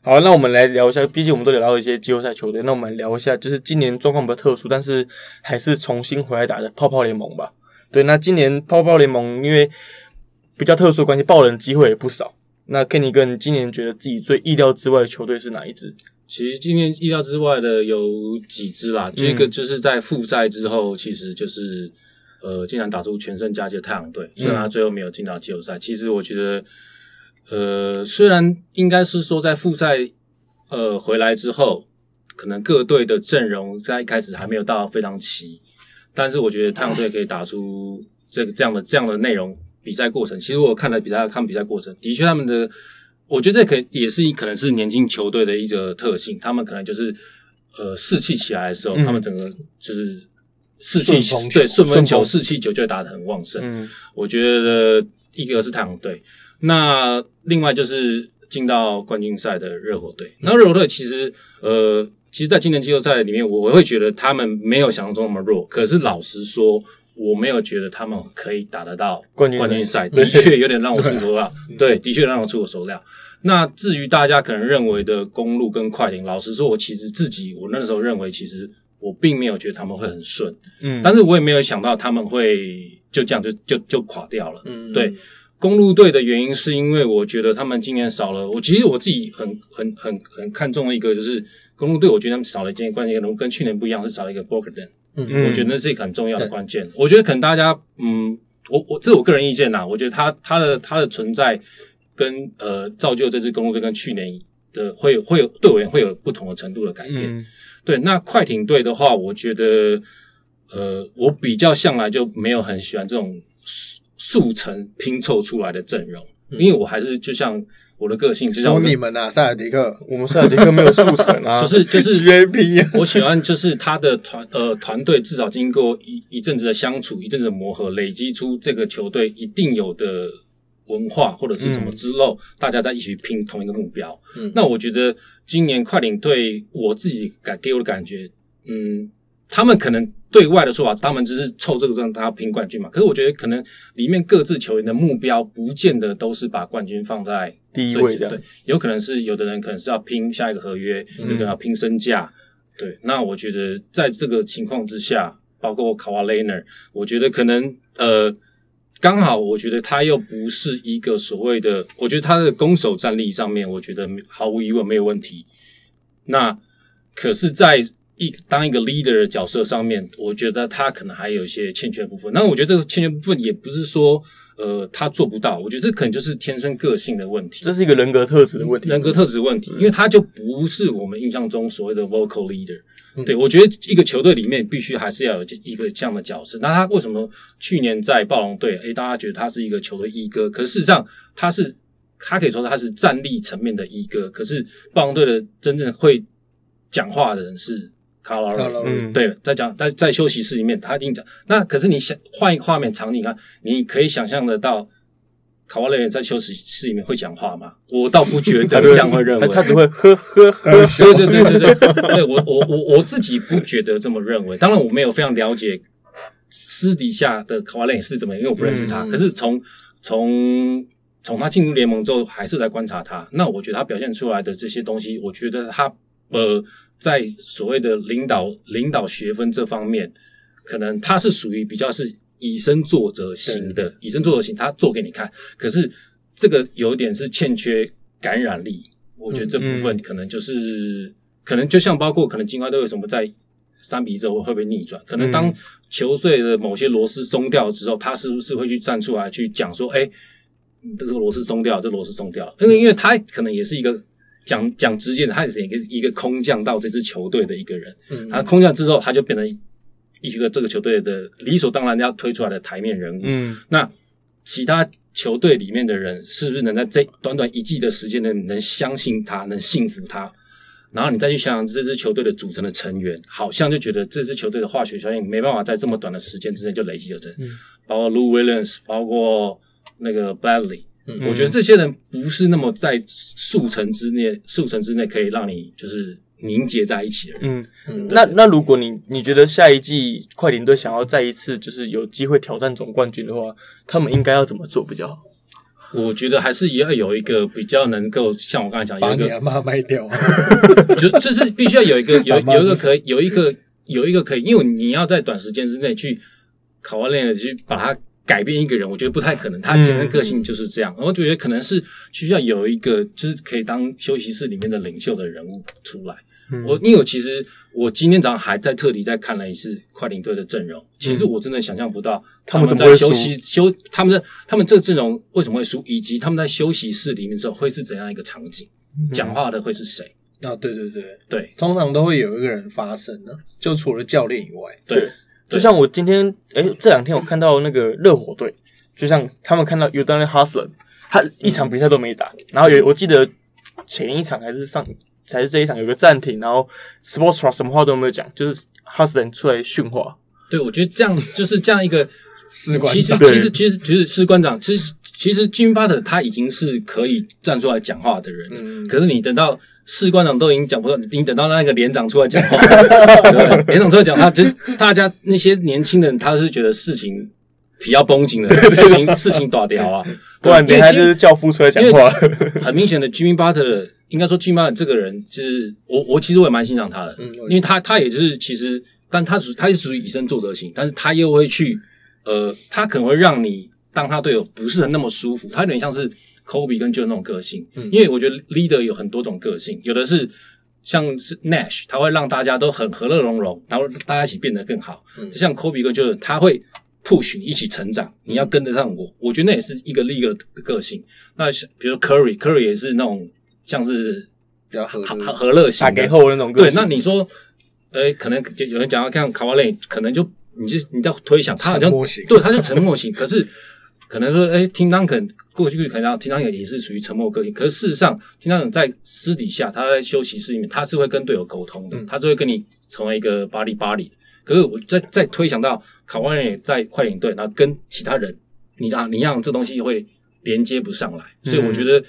好，那我们来聊一下，毕竟我们都聊到一些季后赛球队，那我们聊一下，就是今年状况比较特殊，但是还是重新回来打的泡泡联盟吧。对，那今年泡泡联盟因为比较特殊的关系，爆冷机会也不少。那 Kenny 跟今年觉得自己最意料之外的球队是哪一支？其实今年意料之外的有几支啦，这个就是在复赛之后，其实就是呃，竟然打出全胜佳绩的太阳队，虽然他最后没有进到季后赛，其实我觉得。呃，虽然应该是说在复赛呃回来之后，可能各队的阵容在一开始还没有到非常齐，但是我觉得太阳队可以打出这个这样的这样的内容比赛过程。其实我看了比赛看比赛过程，的确他们的，我觉得这可也是可能是年轻球队的一个特性，他们可能就是呃士气起来的时候，他们整个就是士气对顺风球士气球就会打得很旺盛。嗯，我觉得一个是太阳队。那另外就是进到冠军赛的热火队，那热火队其实呃，其实，在今年季后赛里面，我会觉得他们没有想象中那么弱。可是老实说，我没有觉得他们可以打得到冠军赛，的确有点让我出乎料。(laughs) 对，的确让我出乎所料。那至于大家可能认为的公路跟快艇，老实说，我其实自己我那时候认为，其实我并没有觉得他们会很顺，嗯，但是我也没有想到他们会就这样就就就垮掉了，嗯，对。公路队的原因是因为我觉得他们今年少了。我其实我自己很很很很看重的一个，就是公路队，我觉得他们少了一件关键，跟去年不一样，是少了一个 Bogdan。嗯嗯，我觉得那是一个很重要的关键。我觉得可能大家，嗯，我我这是我个人意见呐。我觉得他他的他的存在跟呃造就这支公路队跟去年的会会有队员会有不同的程度的改变。对，那快艇队的话，我觉得呃，我比较向来就没有很喜欢这种。速成拼凑出来的阵容，因为我还是就像我的个性，就像说你们啊，塞尔迪克，我们塞尔迪克没有速成啊，(laughs) 就是就是 (laughs) GAP，我喜欢就是他的团呃团队至少经过一一阵子的相处，一阵子的磨合，累积出这个球队一定有的文化或者是什么之后，大家在一起拼同一个目标。嗯那我觉得今年快艇队我自己感给我的感觉，嗯，他们可能对外的说法，他们只是凑这个让大家拼冠军嘛。可是我觉得可能里面各自球员的目标，不见得都是把冠军放在第一位的对，有可能是有的人可能是要拼下一个合约，有可能要拼身价。对，那我觉得在这个情况之下，包括卡瓦雷纳，我觉得可能呃，刚好我觉得他又不是一个所谓的，我觉得他的攻守战力上面，我觉得毫无疑问没有问题。那可是，在一当一个 leader 的角色上面，我觉得他可能还有一些欠缺的部分。那我觉得这个欠缺部分也不是说呃他做不到，我觉得这可能就是天生个性的问题。这是一个人格特质的问题。人格特质问题，因为他就不是我们印象中所谓的 vocal leader。对我觉得一个球队里面必须还是要有一个这样的角色。那他为什么去年在暴龙队，诶，大家觉得他是一个球队一哥？可是事实上他是，他可以说他是战力层面的一哥。可是暴龙队的真正会讲话的人是卡拉瑞。嗯，对，在讲在在休息室里面，他一定讲。那可是你想换一个画面场景看，你可以想象得到，卡瓦雷人在休息室里面会讲话吗？我倒不觉得这样会认为，他只会呵呵 (laughs) 呵。对对对对对，对我我我我自己不觉得这么认为。当然，我没有非常了解私底下的卡瓦雷是怎么样，因为我不认识他。可是从从从他进入联盟之后，还是在观察他。那我觉得他表现出来的这些东西，我觉得他呃，在所谓的领导领导学分这方面，可能他是属于比较是以身作则型的，以身作则型，他做给你看。可是这个有点是欠缺感染力，我觉得这部分可能就是、可能就像包括可能金块队为什么在三比一之后会不会逆转？可能当球队的某些螺丝松掉之后，他是不是会去站出来去讲说，哎、这个螺丝松掉，这螺丝松掉了，因为因为他可能也是一个讲讲直接的，他也是一个一个空降到这支球队的一个人，嗯他空降之后，他就变成一个这个球队的理所当然要推出来的台面人物。嗯，那其他球队里面的人是不是能在这短短一季的时间内能相信他，能信服他？然后你再去想想这支球队的组成的成员，好像就觉得这支球队的化学效应没办法在这么短的时间之内就累积就成，包括 Lou Williams，包括那个 Bradley，、我觉得这些人不是那么在速成之内，速成之内可以让你就是凝结在一起的人。嗯嗯那那如果你你觉得下一季快艇队想要再一次就是有机会挑战总冠军的话，他们应该要怎么做比较好？我觉得还是也要有一个比较能够像我刚才讲，有一个把你阿妈卖掉，(laughs) 就就是必须要有一个 (laughs) 有有一个可以有一个有一个可以，因为你要在短时间之内去考完练了去把它改变一个人，我觉得不太可能。他天生个性就是这样，我觉得可能是需要有一个就是可以当休息室里面的领袖的人物出来。我因为我其实我今天早上还在特地再看了一次快艇队的阵容，其实我真的想象不到他们在休息休他们的他们这个阵容为什么会输，以及他们在休息室里面之后会是怎样一个场景，讲话的会是谁？啊，对对对，对通常都会有一个人发声呢，就除了教练以外，对。就像我今天哎、这两天我看到那个热火队，就像他们看到 u d a n h u s l e n 他一场比赛都没打，然后有我记得前一场还是上还是这一场有个暂停，然后 Sports 什么话都没有讲，就是 h u s l e n 出来训话，对，我觉得这样就是这样一个士官。其实其实其实其实士官长，其实其实 Jimmy Butler 他已经是可以站出来讲话的人了，嗯。可是你等到士官长都已经讲不到，你等到那个连长出来讲话，(laughs) 连长出来讲话，就大家那些年轻人他是觉得事情比较绷紧了，事情事情打掉啊，(laughs) 不然等一下就是教父出来讲话。很明显的，Jimmy Butler 应该说 Jimmy Butler 这个人，就是我我其实我也蛮欣赏他的，嗯因为他他也就是其实，但他属他是属于以身作则型，但是他又会去呃，他可能会让你当他队友不是很那么舒服，他有点像是 Kobe 跟 Joe 那种个性，嗯因为我觉得 leader 有很多种个性，有的是。像是 Nash，他会让大家都很和乐融融，然后大家一起变得更好。就像 Kobe 跟 Jordan，他会 push 你一起成长，你要跟得上我。我觉得那也是一个 leader 的个性。那像比如说 Curry，Curry 也是那种像是比较合和和的，和乐型的打给后那种个对，那你说，呃，可能就有人讲到看卡瓦雷，可能就你就你在推想他好像对，他就沉默型，可是可能说，哎，听当可能过去可能听当也是属于沉默个性，可是事实上，听当在私底下，他在休息室里面，他是会跟队友沟通的，他是会跟你成为一个巴里巴里。可是我再再推想到卡瓦也在快艇队，然后跟其他人，你让你让这东西会连接不上来，所以我觉得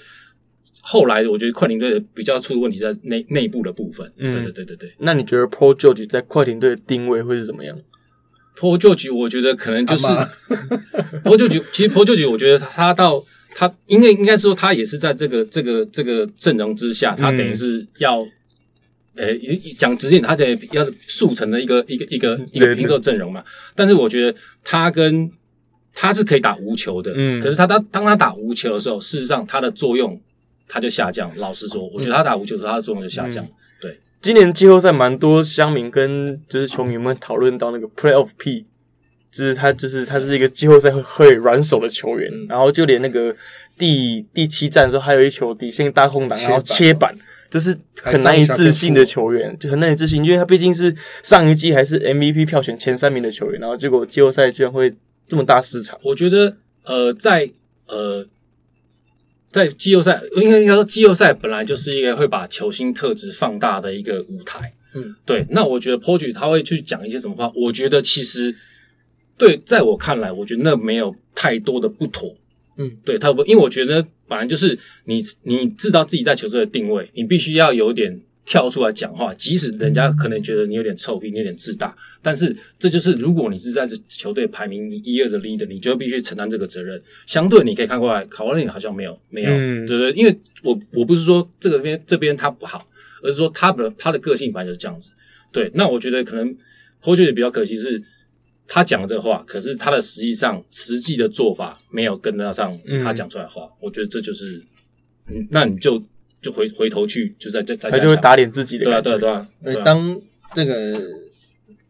后来我觉得快艇队比较出的问题在内内部的部分。对对对对对。那你觉得 Paul George 在快艇队的定位会是怎么样？坡旧局，我觉得可能就是坡 (laughs) 旧局。其实坡旧局，我觉得他到他因为应该说，他也是在这个这个这个阵容之下，他等于是要，呃，讲直接，他得要速成的一个一个一个一个拼凑阵容嘛。但是我觉得他跟他是可以打无球的，嗯，可是他当当他打无球的时候，事实上他的作用他就下降。老实说，我觉得他打无球的时候，他的作用就下降。今年季后赛蛮多乡民跟就是球迷们讨论到那个 Playoff P，就是他就是他是一个季后赛会会软手的球员，然后就连那个第第七战的时候，还有一球底线大空档，然后切板，就是很难以置信的球员，就很难以置信，因为他毕竟是上一季还是 MVP 票选前三名的球员，然后结果季后赛居然会这么大市场。我觉得呃，在呃。在季后赛，应该应该说，季后赛本来就是一个会把球星特质放大的一个舞台。嗯，对。那我觉得 p o j 他会去讲一些什么话？我觉得其实对，在我看来，我觉得那没有太多的不妥。嗯，对他不，因为我觉得本来就是你你知道自己在球队的定位，你必须要有点。跳出来讲话，即使人家可能觉得你有点臭屁，你有点自大，但是这就是如果你是在这球队排名一二的 leader，你就必须承担这个责任。相对你可以看过来，卡瓦内好像没有没有，对不对？因为我我不是说这个边这边他不好，而是说他的他的个性本来就是这样子。对，那我觉得可能我觉得比较可惜是，他讲这话，可是他的实际上实际的做法没有跟得上他讲出来的话。我觉得这就是，嗯，那你就。就回回头去，就在在在，他就会打脸自己的感觉。对啊，对啊。当这个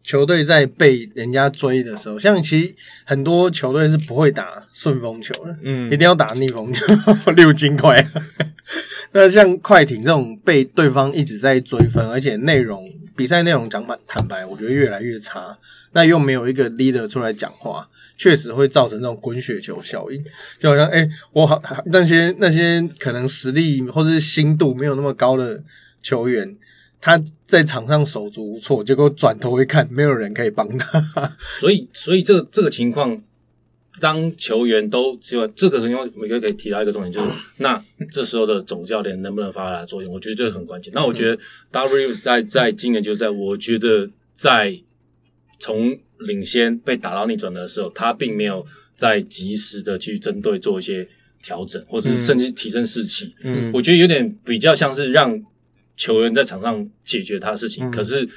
球队在被人家追的时候，像其实很多球队是不会打顺风球的，嗯，一定要打逆风球，(laughs) 六金块。(laughs) 那像快艇这种被对方一直在追分，而且内容比赛内容讲坦坦白，我觉得越来越差。那又没有一个 leader 出来讲话。确实会造成这种滚雪球效应，就好像哎，我好那些那些可能实力或者是心度没有那么高的球员，他在场上手足无措，结果转头一看，没有人可以帮他。(laughs) 所以，所以这这个情况，当球员都只有这个情况，每个可以提到一个重点，就是那这时候的总教练能不能发挥作用？我觉得这个很关键。那我觉得 W 在在今年就在，我觉得在从。领先被打到逆转的时候，他并没有在及时的去针对做一些调整，或者是甚至提升士气。嗯，我觉得有点比较像是让球员在场上解决他的事情。可是，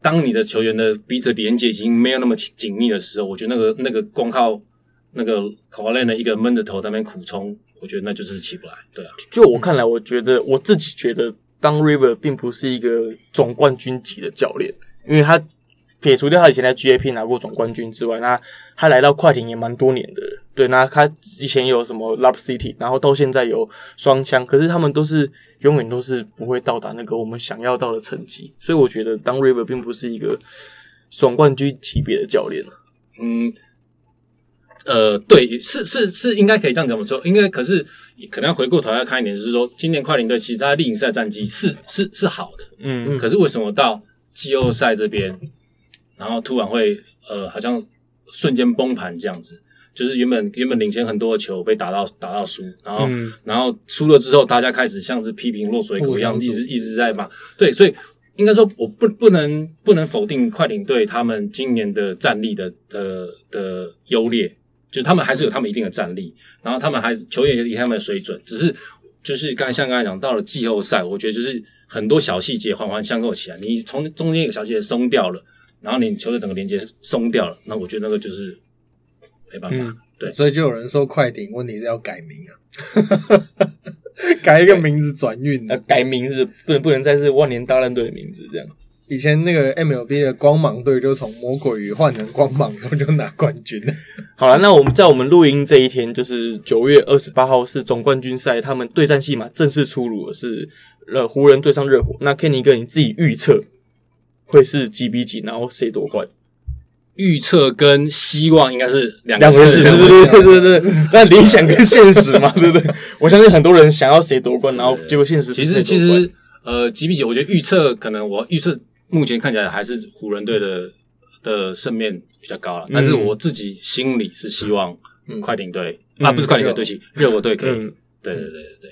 当你的球员的彼此连接已经没有那么紧密的时候，我觉得那个那个光靠那个卡瓦莱的一个闷着头在那边苦冲，我觉得那就是起不来。对啊，就我看来，我觉得我自己觉得，当 River 并不是一个总冠军级的教练，因为他。撇除掉他以前在 GAP 拿过总冠军之外，那他来到快艇也蛮多年的。对，那他以前有什么 Love City，然后到现在有双枪，可是他们都是永远都是不会到达那个我们想要到的成绩。所以我觉得当 River 并不是一个总冠军级别的教练嗯，呃，对，是是是，应该可以这样讲说，应该可是可能要回过头来看一点，就是说今年快艇队其实他例行赛战绩是是是好的，嗯，可是为什么到季后赛这边？然后突然会呃，好像瞬间崩盘这样子，就是原本原本领先很多的球被打到打到输，然后然后输了之后，大家开始像是批评落水狗一样，一直一直在骂。对，所以应该说我不不能不能否定快艇队他们今年的战力的的的优劣，就是他们还是有他们一定的战力，然后他们还是球员也以他们的水准，只是就是刚才像刚才讲到了季后赛，我觉得就是很多小细节环环相扣起来，你从中间一个小细节松掉了。然后你球队整个连接松掉了，那我觉得那个就是没办法。对，所以就有人说快艇问题是要改名啊，(laughs) 改一个名字转运。呃改名字不能不能再是万年大烂队的名字这样。以前那个 MLB 的光芒队就从魔鬼鱼换成光芒，然后就拿冠军了。(laughs) 好了，那我们在我们录音这一天，就是九月二十八号是总冠军赛，他们对战戏码正式出炉，是呃湖人对上热火。那 Kenny 哥你自己预测？会是几比几？然后谁夺冠？预测跟希望应该是两两回事，对对对对对对。那理想跟现实嘛，(laughs) 对不对？我相信很多人想要谁夺冠，然后结果现实其实其实呃，几比几，我觉得预测可能我预测目前看起来还是湖人队的的胜面比较高了，但是我自己心里是希望快艇队啊，不是快艇队，对不起，热火队可以，对对对对对。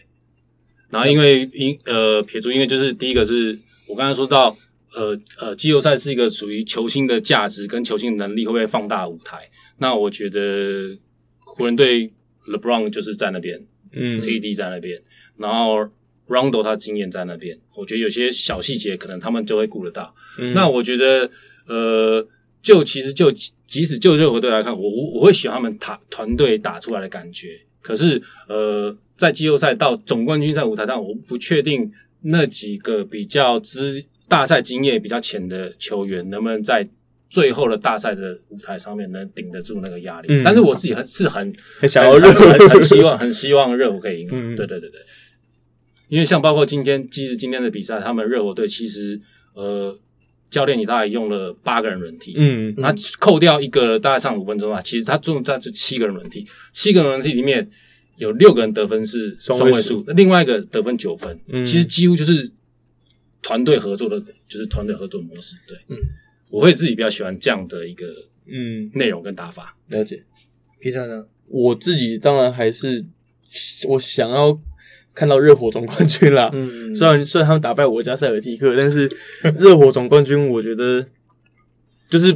然后因为因呃撇除，因为就是第一个是我刚才说到。呃呃，季后赛是一个属于球星的价值跟球星能力会不会放大舞台？那我觉得湖人队 LeBron 就是在那边，嗯，AD 在那边，然后 Rondo 他经验在那边，我觉得有些小细节可能他们就会顾得到。那我觉得，呃，就其实就即使就热火队来看，我我会喜欢他们打团队打出来的感觉。可是，呃，在季后赛到总冠军赛舞台上，我不确定那几个比较资。大赛经验比较浅的球员，能不能在最后的大赛的舞台上面能顶得住那个压力？但是我自己很是很很想要热，很希望很希望热火可以赢。对对对对，因为像包括今天，即使今天的比赛，他们热火队其实呃，教练你大概用了八个人轮替，嗯，那扣掉一个大概上五分钟啊，其实他重在是七个人轮替，七个人轮替里面有六个人得分是双位数，另外一个得分九分，其实几乎就是。团队合作的，就是团队合作模式。对，嗯，我会自己比较喜欢这样的一个嗯内容跟打法。了解。皮特呢？我自己当然还是我想要看到热火总冠军啦。嗯，虽然虽然他们打败我家塞尔蒂克，但是 (laughs) 热火总冠军，我觉得就是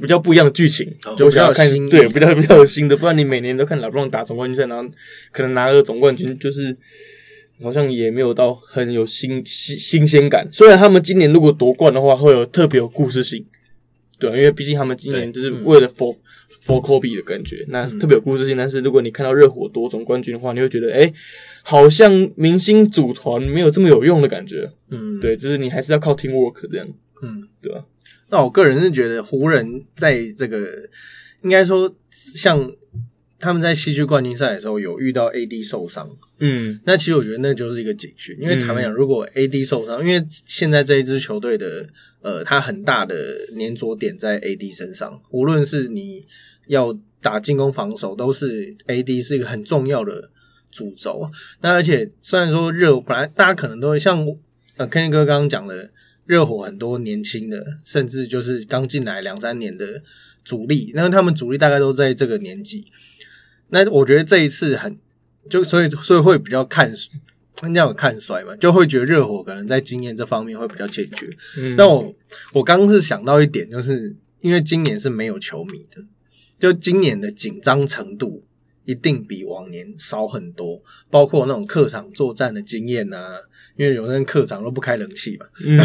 比较不一样的剧情，就想要看对比较比较有新的。不然你每年都看老布朗打总冠军赛，然后可能拿个总冠军，就是。好像也没有到很有新新新鲜感。虽然他们今年如果夺冠的话，会有特别有故事性，对，因为毕竟他们今年就是为了 for for Kobe 的感觉，那特别有故事性。但是如果你看到热火夺总冠军的话，你会觉得，哎，好像明星组团没有这么有用的感觉。嗯，对，就是你还是要靠 teamwork 这样。嗯，对吧？那我个人是觉得湖人在这个应该说像。他们在西区冠军赛的时候有遇到 AD 受伤，嗯，那其实我觉得那就是一个警讯，因为坦白讲，如果 AD 受伤，因为现在这一支球队的呃，他很大的粘着点在 AD 身上，无论是你要打进攻、防守，都是 AD 是一个很重要的主轴。那而且虽然说热本来大家可能都会像呃 Ken 哥刚刚讲的，热火很多年轻的，甚至就是刚进来两三年的主力，那他们主力大概都在这个年纪。那我觉得这一次很就所以所以会比较看那样看衰嘛，就会觉得热火可能在经验这方面会比较欠缺。那我我刚刚是想到一点，就是因为今年是没有球迷的，就今年的紧张程度一定比往年少很多，包括那种客场作战的经验啊。因为有人客场都不开冷气嘛，嗯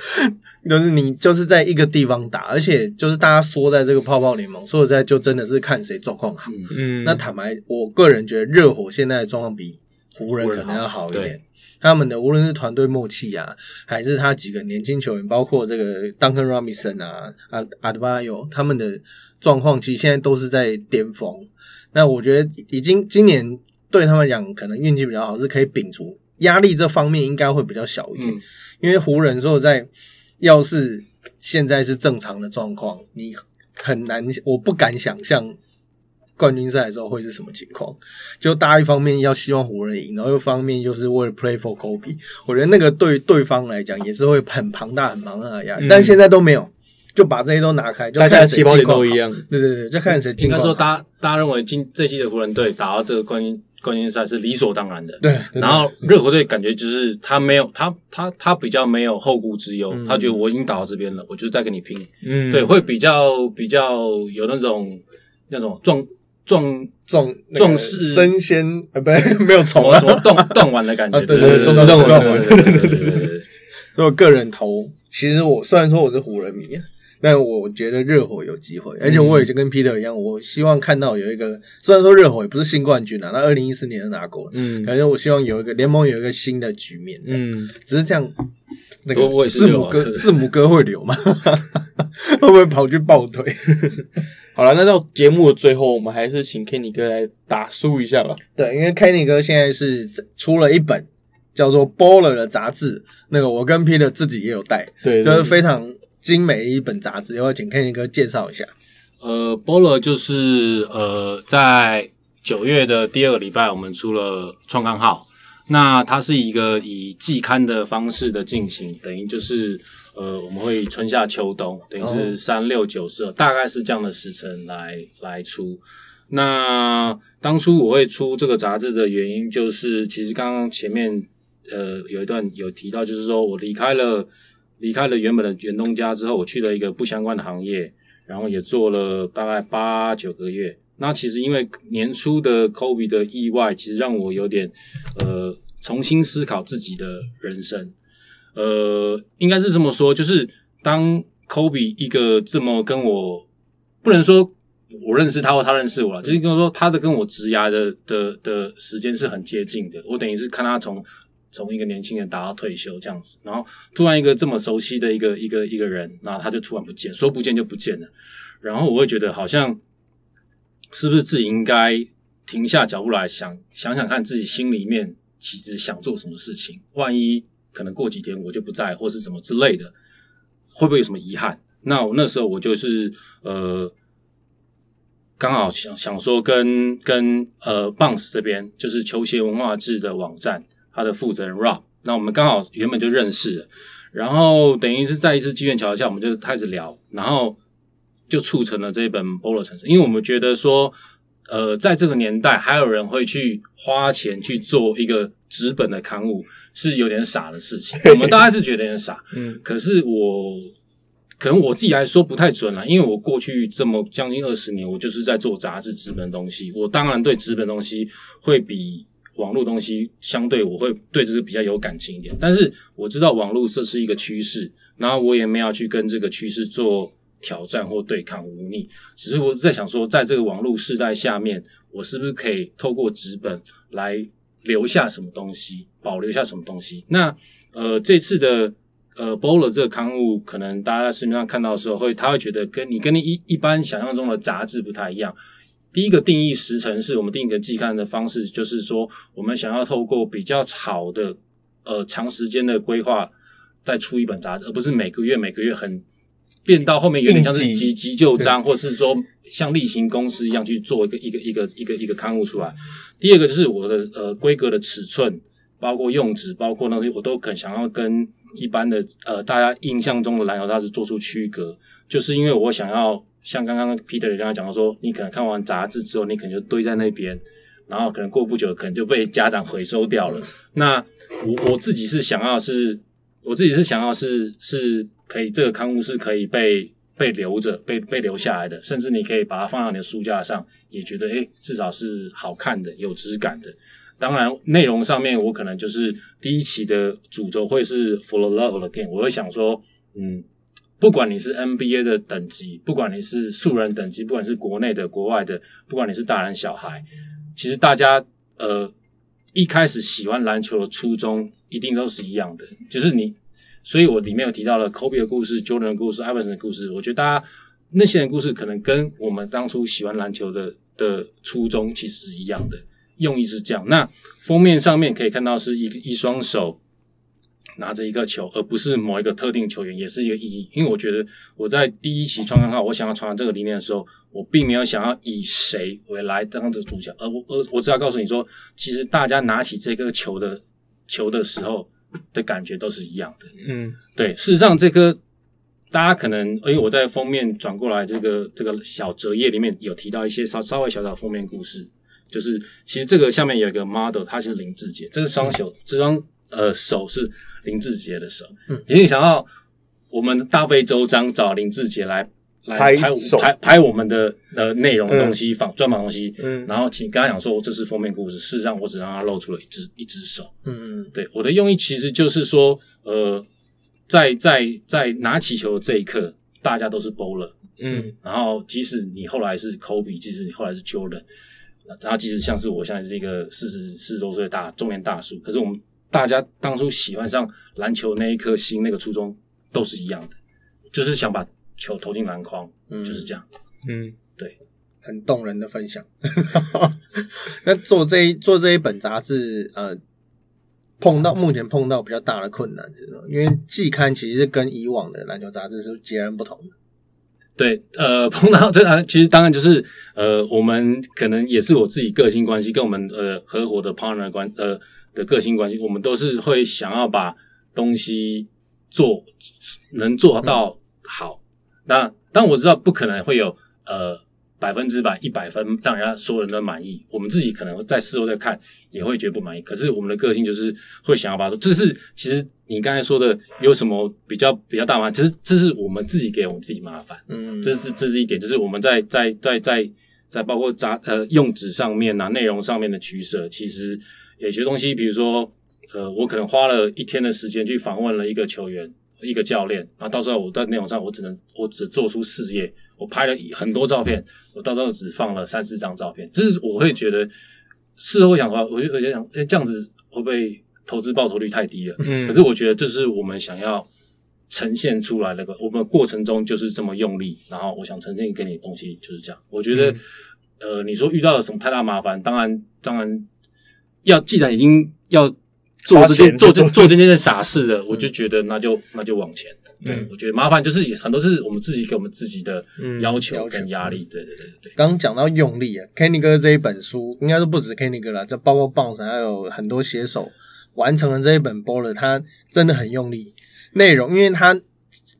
(laughs) 就是你就是在一个地方打，而且就是大家缩在这个泡泡联盟，说实在就真的是看谁状况好。嗯，那坦白，我个人觉得热火现在的状况比湖人可能要好一点。他们的无论是团队默契啊，还是他几个年轻球员，包括这个 Duncan Robinson 啊、阿阿德巴约，他们的状况其实现在都是在巅峰。那我觉得已经今年对他们讲，可能运气比较好，是可以摒除。压力这方面应该会比较小一点，因为湖人说在，要是现在是正常的状况，你很难，我不敢想象冠军赛的时候会是什么情况。就大家一方面要希望湖人赢，然后一方面就是为了 play for Kobe，我觉得那个对对方来讲也是会很庞大、很庞大的压力。但现在都没有，就把这些都拿开，就大家起跑点都一样。对对对，就看谁。应该说，大家大家认为今这季的湖人队打到这个冠军。冠军赛是理所当然的，对。然后热火队感觉就是他没有他他他比较没有后顾之忧，他觉得我已经打到这边了，我就再跟你拼。嗯，对，会比较比较有那种那种壮壮壮壮士生鲜啊，不没有什么什么断断完的感觉，对对对，壮断完。对对对对。我个人投，其实我虽然说我是湖人迷。但我觉得热火有机会，而且我也就跟 Peter 一样，我希望看到有一个，虽然说热火也不是新冠军啊，那二零一四年拿过，嗯，反正我希望有一个联盟有一个新的局面，嗯，只是这样，那个字母哥字母哥会留吗？(laughs) 会不会跑去抱腿？(laughs) 好了，那到节目的最后，我们还是请 Kenny 哥来打书一下吧。对，因为 Kenny 哥现在是出了一本叫做《Baller》的杂志，那个我跟 Peter 自己也有带，对，就是非常。精美一本杂志，要请 Kenny 哥介绍一下。呃，Bowler 就是呃，在九月的第二个礼拜，我们出了创刊号。那它是一个以季刊的方式的进行，等于就是呃，我们会春夏秋冬，等于是三六九十二，大概是这样的时辰来来出。那当初我会出这个杂志的原因，就是其实刚刚前面呃有一段有提到，就是说我离开了离开了原本的原东家之后，我去了一个不相关的行业。然后也做了大概八九个月。那其实因为年初的 Kobe 的意外，其实让我有点呃重新思考自己的人生。呃，应该是这么说，就是当 Kobe 一个这么跟我不能说我认识他或他认识我了，就是跟我说他的跟我职涯的的的时间是很接近的。我等于是看他从。从一个年轻人达到退休这样子，然后突然一个这么熟悉的一个一个一个人，然后他就突然不见，说不见就不见了。然后我会觉得好像是不是自己应该停下脚步来想想想看自己心里面其实想做什么事情？万一可能过几天我就不在，或是什么之类的，会不会有什么遗憾？那我那时候我就是呃，刚好想想说跟跟呃 Bounce 这边就是球鞋文化志的网站。他的负责人 Rob，那我们刚好原本就认识，然后等于是在一次机缘巧合下，我们就开始聊，然后就促成了这一本《波罗城市》。因为我们觉得说，呃，在这个年代，还有人会去花钱去做一个纸本的刊物，是有点傻的事情。我们大概是觉得有点傻，(laughs) 嗯。可是我可能我自己来说不太准了，因为我过去这么将近二十年，我就是在做杂志纸本东西，我当然对纸本东西会比。网络东西相对我会对这个比较有感情一点，但是我知道网络这是一个趋势，然后我也没有去跟这个趋势做挑战或对抗忤逆，只是我在想说，在这个网络时代下面，我是不是可以透过纸本来留下什么东西，保留下什么东西？那呃，这次的呃 Bowler 这个刊物，可能大家在市面上看到的时候，会他会觉得跟你跟你一一般想象中的杂志不太一样。第一个定义时程是我们定一个季刊的方式，就是说我们想要透过比较好的呃长时间的规划，再出一本杂志，而不是每个月每个月很变到后面有点像是急急救章，或是说像例行公司一样去做一个一个一个一个一个刊物出来。第二个就是我的呃规格的尺寸，包括用纸，包括那些我都很想要跟一般的呃大家印象中的篮球杂志做出区隔，就是因为我想要。像刚刚 Peter 刚刚讲到说，你可能看完杂志之后，你可能就堆在那边，然后可能过不久，可能就被家长回收掉了。那我我自己是想要是，我自己是想要是是可以这个刊物是可以被被留着、被被留下来的，甚至你可以把它放到你的书架上，也觉得诶至少是好看的、有质感的。当然，内容上面我可能就是第一期的主轴会是 For the Love Game，我会想说，嗯。不管你是 NBA 的等级，不管你是素人等级，不管是国内的、国外的，不管你是大人小孩，其实大家呃一开始喜欢篮球的初衷一定都是一样的，就是你。所以我里面有提到了 Kobe 的故事、Jordan 的故事、Iverson 的故事。我觉得大家那些人故事可能跟我们当初喜欢篮球的的初衷其实是一样的，用意是这样。那封面上面可以看到是一一双手。拿着一个球，而不是某一个特定球员，也是一个意义。因为我觉得我在第一期创刊号，我想要传达这个理念的时候，我并没有想要以谁为来当这个主角，而我而我只要告诉你说，其实大家拿起这个球的球的时候的感觉都是一样的。嗯，对。事实上，这个大家可能因为我在封面转过来这个这个小折页里面有提到一些稍稍微小小封面故事，就是其实这个下面有一个 model，他是林志杰，这是双手，这双呃手是。林志杰的手，嗯，你想到我们大费周章找林志杰来来拍拍拍我们的呃内容东西访专访东西，嗯，然后请跟他讲说这是封面故事，事实上我只让他露出了一只一只手，嗯。嗯，对，我的用意其实就是说，呃，在在在拿起球的这一刻，大家都是 bowler，嗯，然后即使你后来是 Kobe，即使你后来是 Jordan，然后即使像是我现在是一个四十四十多岁大中年大叔，可是我们。大家当初喜欢上篮球那一颗心，那个初衷都是一样的，就是想把球投进篮筐，嗯就是这样。嗯，对，很动人的分享。(laughs) 那做这一做这一本杂志，呃碰到目前碰到比较大的困难，是吗？因为季刊其实是跟以往的篮球杂志是截然不同的。对，呃，碰到这啊，其实当然就是呃，我们可能也是我自己个性关系，跟我们呃合伙的 partner 关呃的个性关系，我们都是会想要把东西做能做到好。那但我知道不可能会有呃。百分之百一百分，让人家所有人都满意。我们自己可能在事后再看，也会觉得不满意。可是我们的个性就是会想要把它，这是其实你刚才说的有什么比较比较大吗？其实这是我们自己给我们自己麻烦。嗯，这是这是一点，就是我们在在在在在包括杂呃用纸上面啊内容上面的取舍，其实有些东西，比如说呃，我可能花了一天的时间去访问了一个球员、一个教练，然后到时候我在内容上我只能我只做出四页。我拍了很多照片，我到时候只放了三四张照片。这是我会觉得事后想的话，我就我就想，哎，这样子会不会投资报酬率太低了？嗯。可是我觉得这是我们想要呈现出来的，我们过程中就是这么用力，然后我想呈现给你的东西就是这样。我觉得，呃，你说遇到了什么太大麻烦，当然当然要，既然已经要做这件做这做这件傻事了，我就觉得那就那就往前。对，我觉得麻烦就是很多是我们自己给我们自己的要求跟压力。对对对对对。刚刚讲到用力啊，Kenny 哥这一本书应该是不止 Kenny 哥了，就包括 Bounce 还有很多写手完成了这一本 Baller，他真的很用力。内容，因为他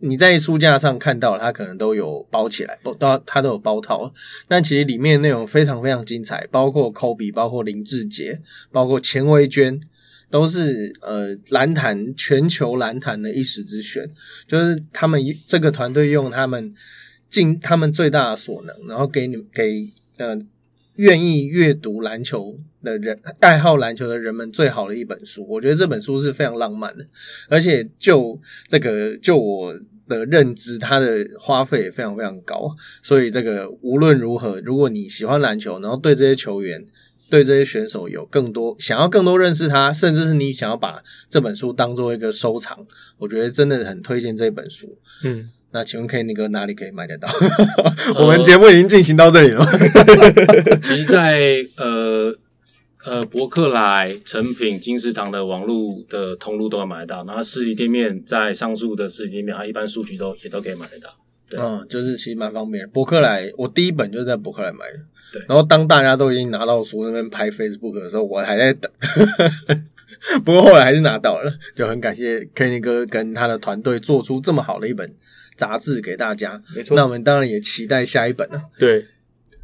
你在书架上看到，他可能都有包起来，都他都有包套，但其实里面内容非常非常精彩，包括 Kobe，包括林志杰，包括钱维娟。都是呃篮坛全球篮坛的一时之选，就是他们这个团队用他们尽他们最大的所能，然后给你给呃愿意阅读篮球的人爱好篮球的人们最好的一本书。我觉得这本书是非常浪漫的，而且就这个就我的认知，它的花费也非常非常高。所以这个无论如何，如果你喜欢篮球，然后对这些球员。对这些选手有更多想要更多认识他，甚至是你想要把这本书当做一个收藏，我觉得真的很推荐这本书。嗯，那请问 Kenny 哥哪里可以买得到？我们节目已经进行到这里了。(laughs) 其实，在呃呃博客来、成品、金石堂的网络的通路都能买得到，然后实体店面在上述的实体店面，它一般书局都也都可以买得到。嗯，就是其实蛮方便。博客来，我第一本就是在博客来买的。然后当大家都已经拿到书那边拍 Facebook 的时候，我还在等。(laughs) 不过后来还是拿到了，就很感谢 Kenny 哥跟他的团队做出这么好的一本杂志给大家。没错，那我们当然也期待下一本了。对，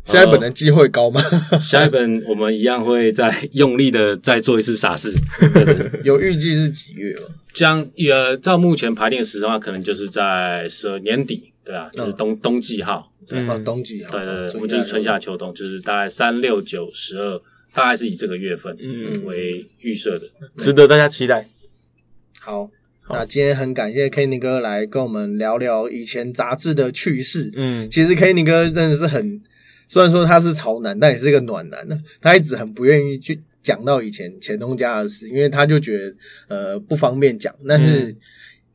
下一本的机会高吗？(laughs) 下一本我们一样会再用力的再做一次傻事。(laughs) 有预计是几月吗？将呃，照目前排练时的话，可能就是在十二年底，对啊，就是冬冬季号。嗯，冬季对对对，我们就是春夏秋冬，就是大概三六九十二，大概是以这个月份嗯为预设的，值得大家期待。好，那今天很感谢 Kenny 哥来跟我们聊聊以前杂志的趣事。嗯，其实 Kenny 哥真的是很，虽然说他是潮男，但也是一个暖男呢。他一直很不愿意去讲到以前前东家的事，因为他就觉得呃不方便讲，但是。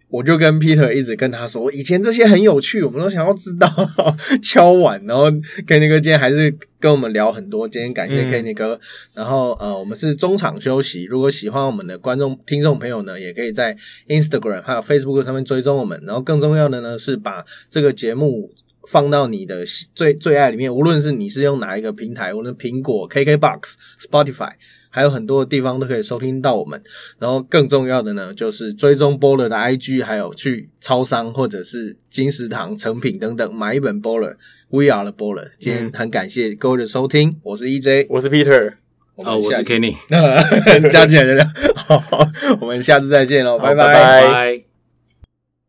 我就跟 Peter 一直跟他说，以前这些很有趣，我们都想要知道。(laughs) 敲碗，然后 Kenny 哥今天还是跟我们聊很多。今天感谢 Kenny 哥，然后呃，我们是中场休息。如果喜欢我们的观众、听众朋友呢，也可以在 Instagram 还有 Facebook 上面追踪我们。然后更重要的呢，是把这个节目放到你的最最爱里面，无论是你是用哪一个平台，无论苹果、KKBox、Spotify。还有很多的地方都可以收听到我们，然后更重要的呢，就是追踪 Bowler 的 IG，还有去超商或者是金石堂、成品等等买一本 Bowler，We are the Bowler。今天很感谢各位的收听，我是 EJ，我是 Peter，啊，我是 Kenny，(laughs) 加起来的，好，我们下次再见喽，拜拜。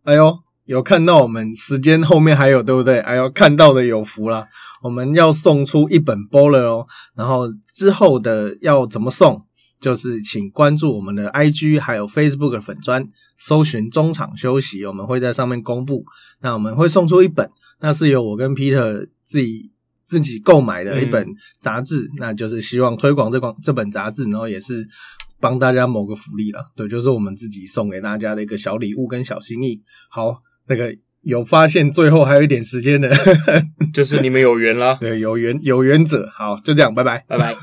哎呦。有看到我们时间后面还有对不对？哎呦，看到的有福了。我们要送出一本 Bowler 哦，然后之后的要怎么送，就是请关注我们的 IG 还有 Facebook 粉专，搜寻中场休息，我们会在上面公布。那我们会送出一本，那是由我跟 Peter 自己自己购买的一本杂志，那就是希望推广这广这本杂志，然后也是帮大家谋个福利了。对，就是我们自己送给大家的一个小礼物跟小心意。好。那个有发现，最后还有一点时间的，(laughs) 就是你们有缘啦。对，有缘有缘者，好，就这样，拜拜，拜拜。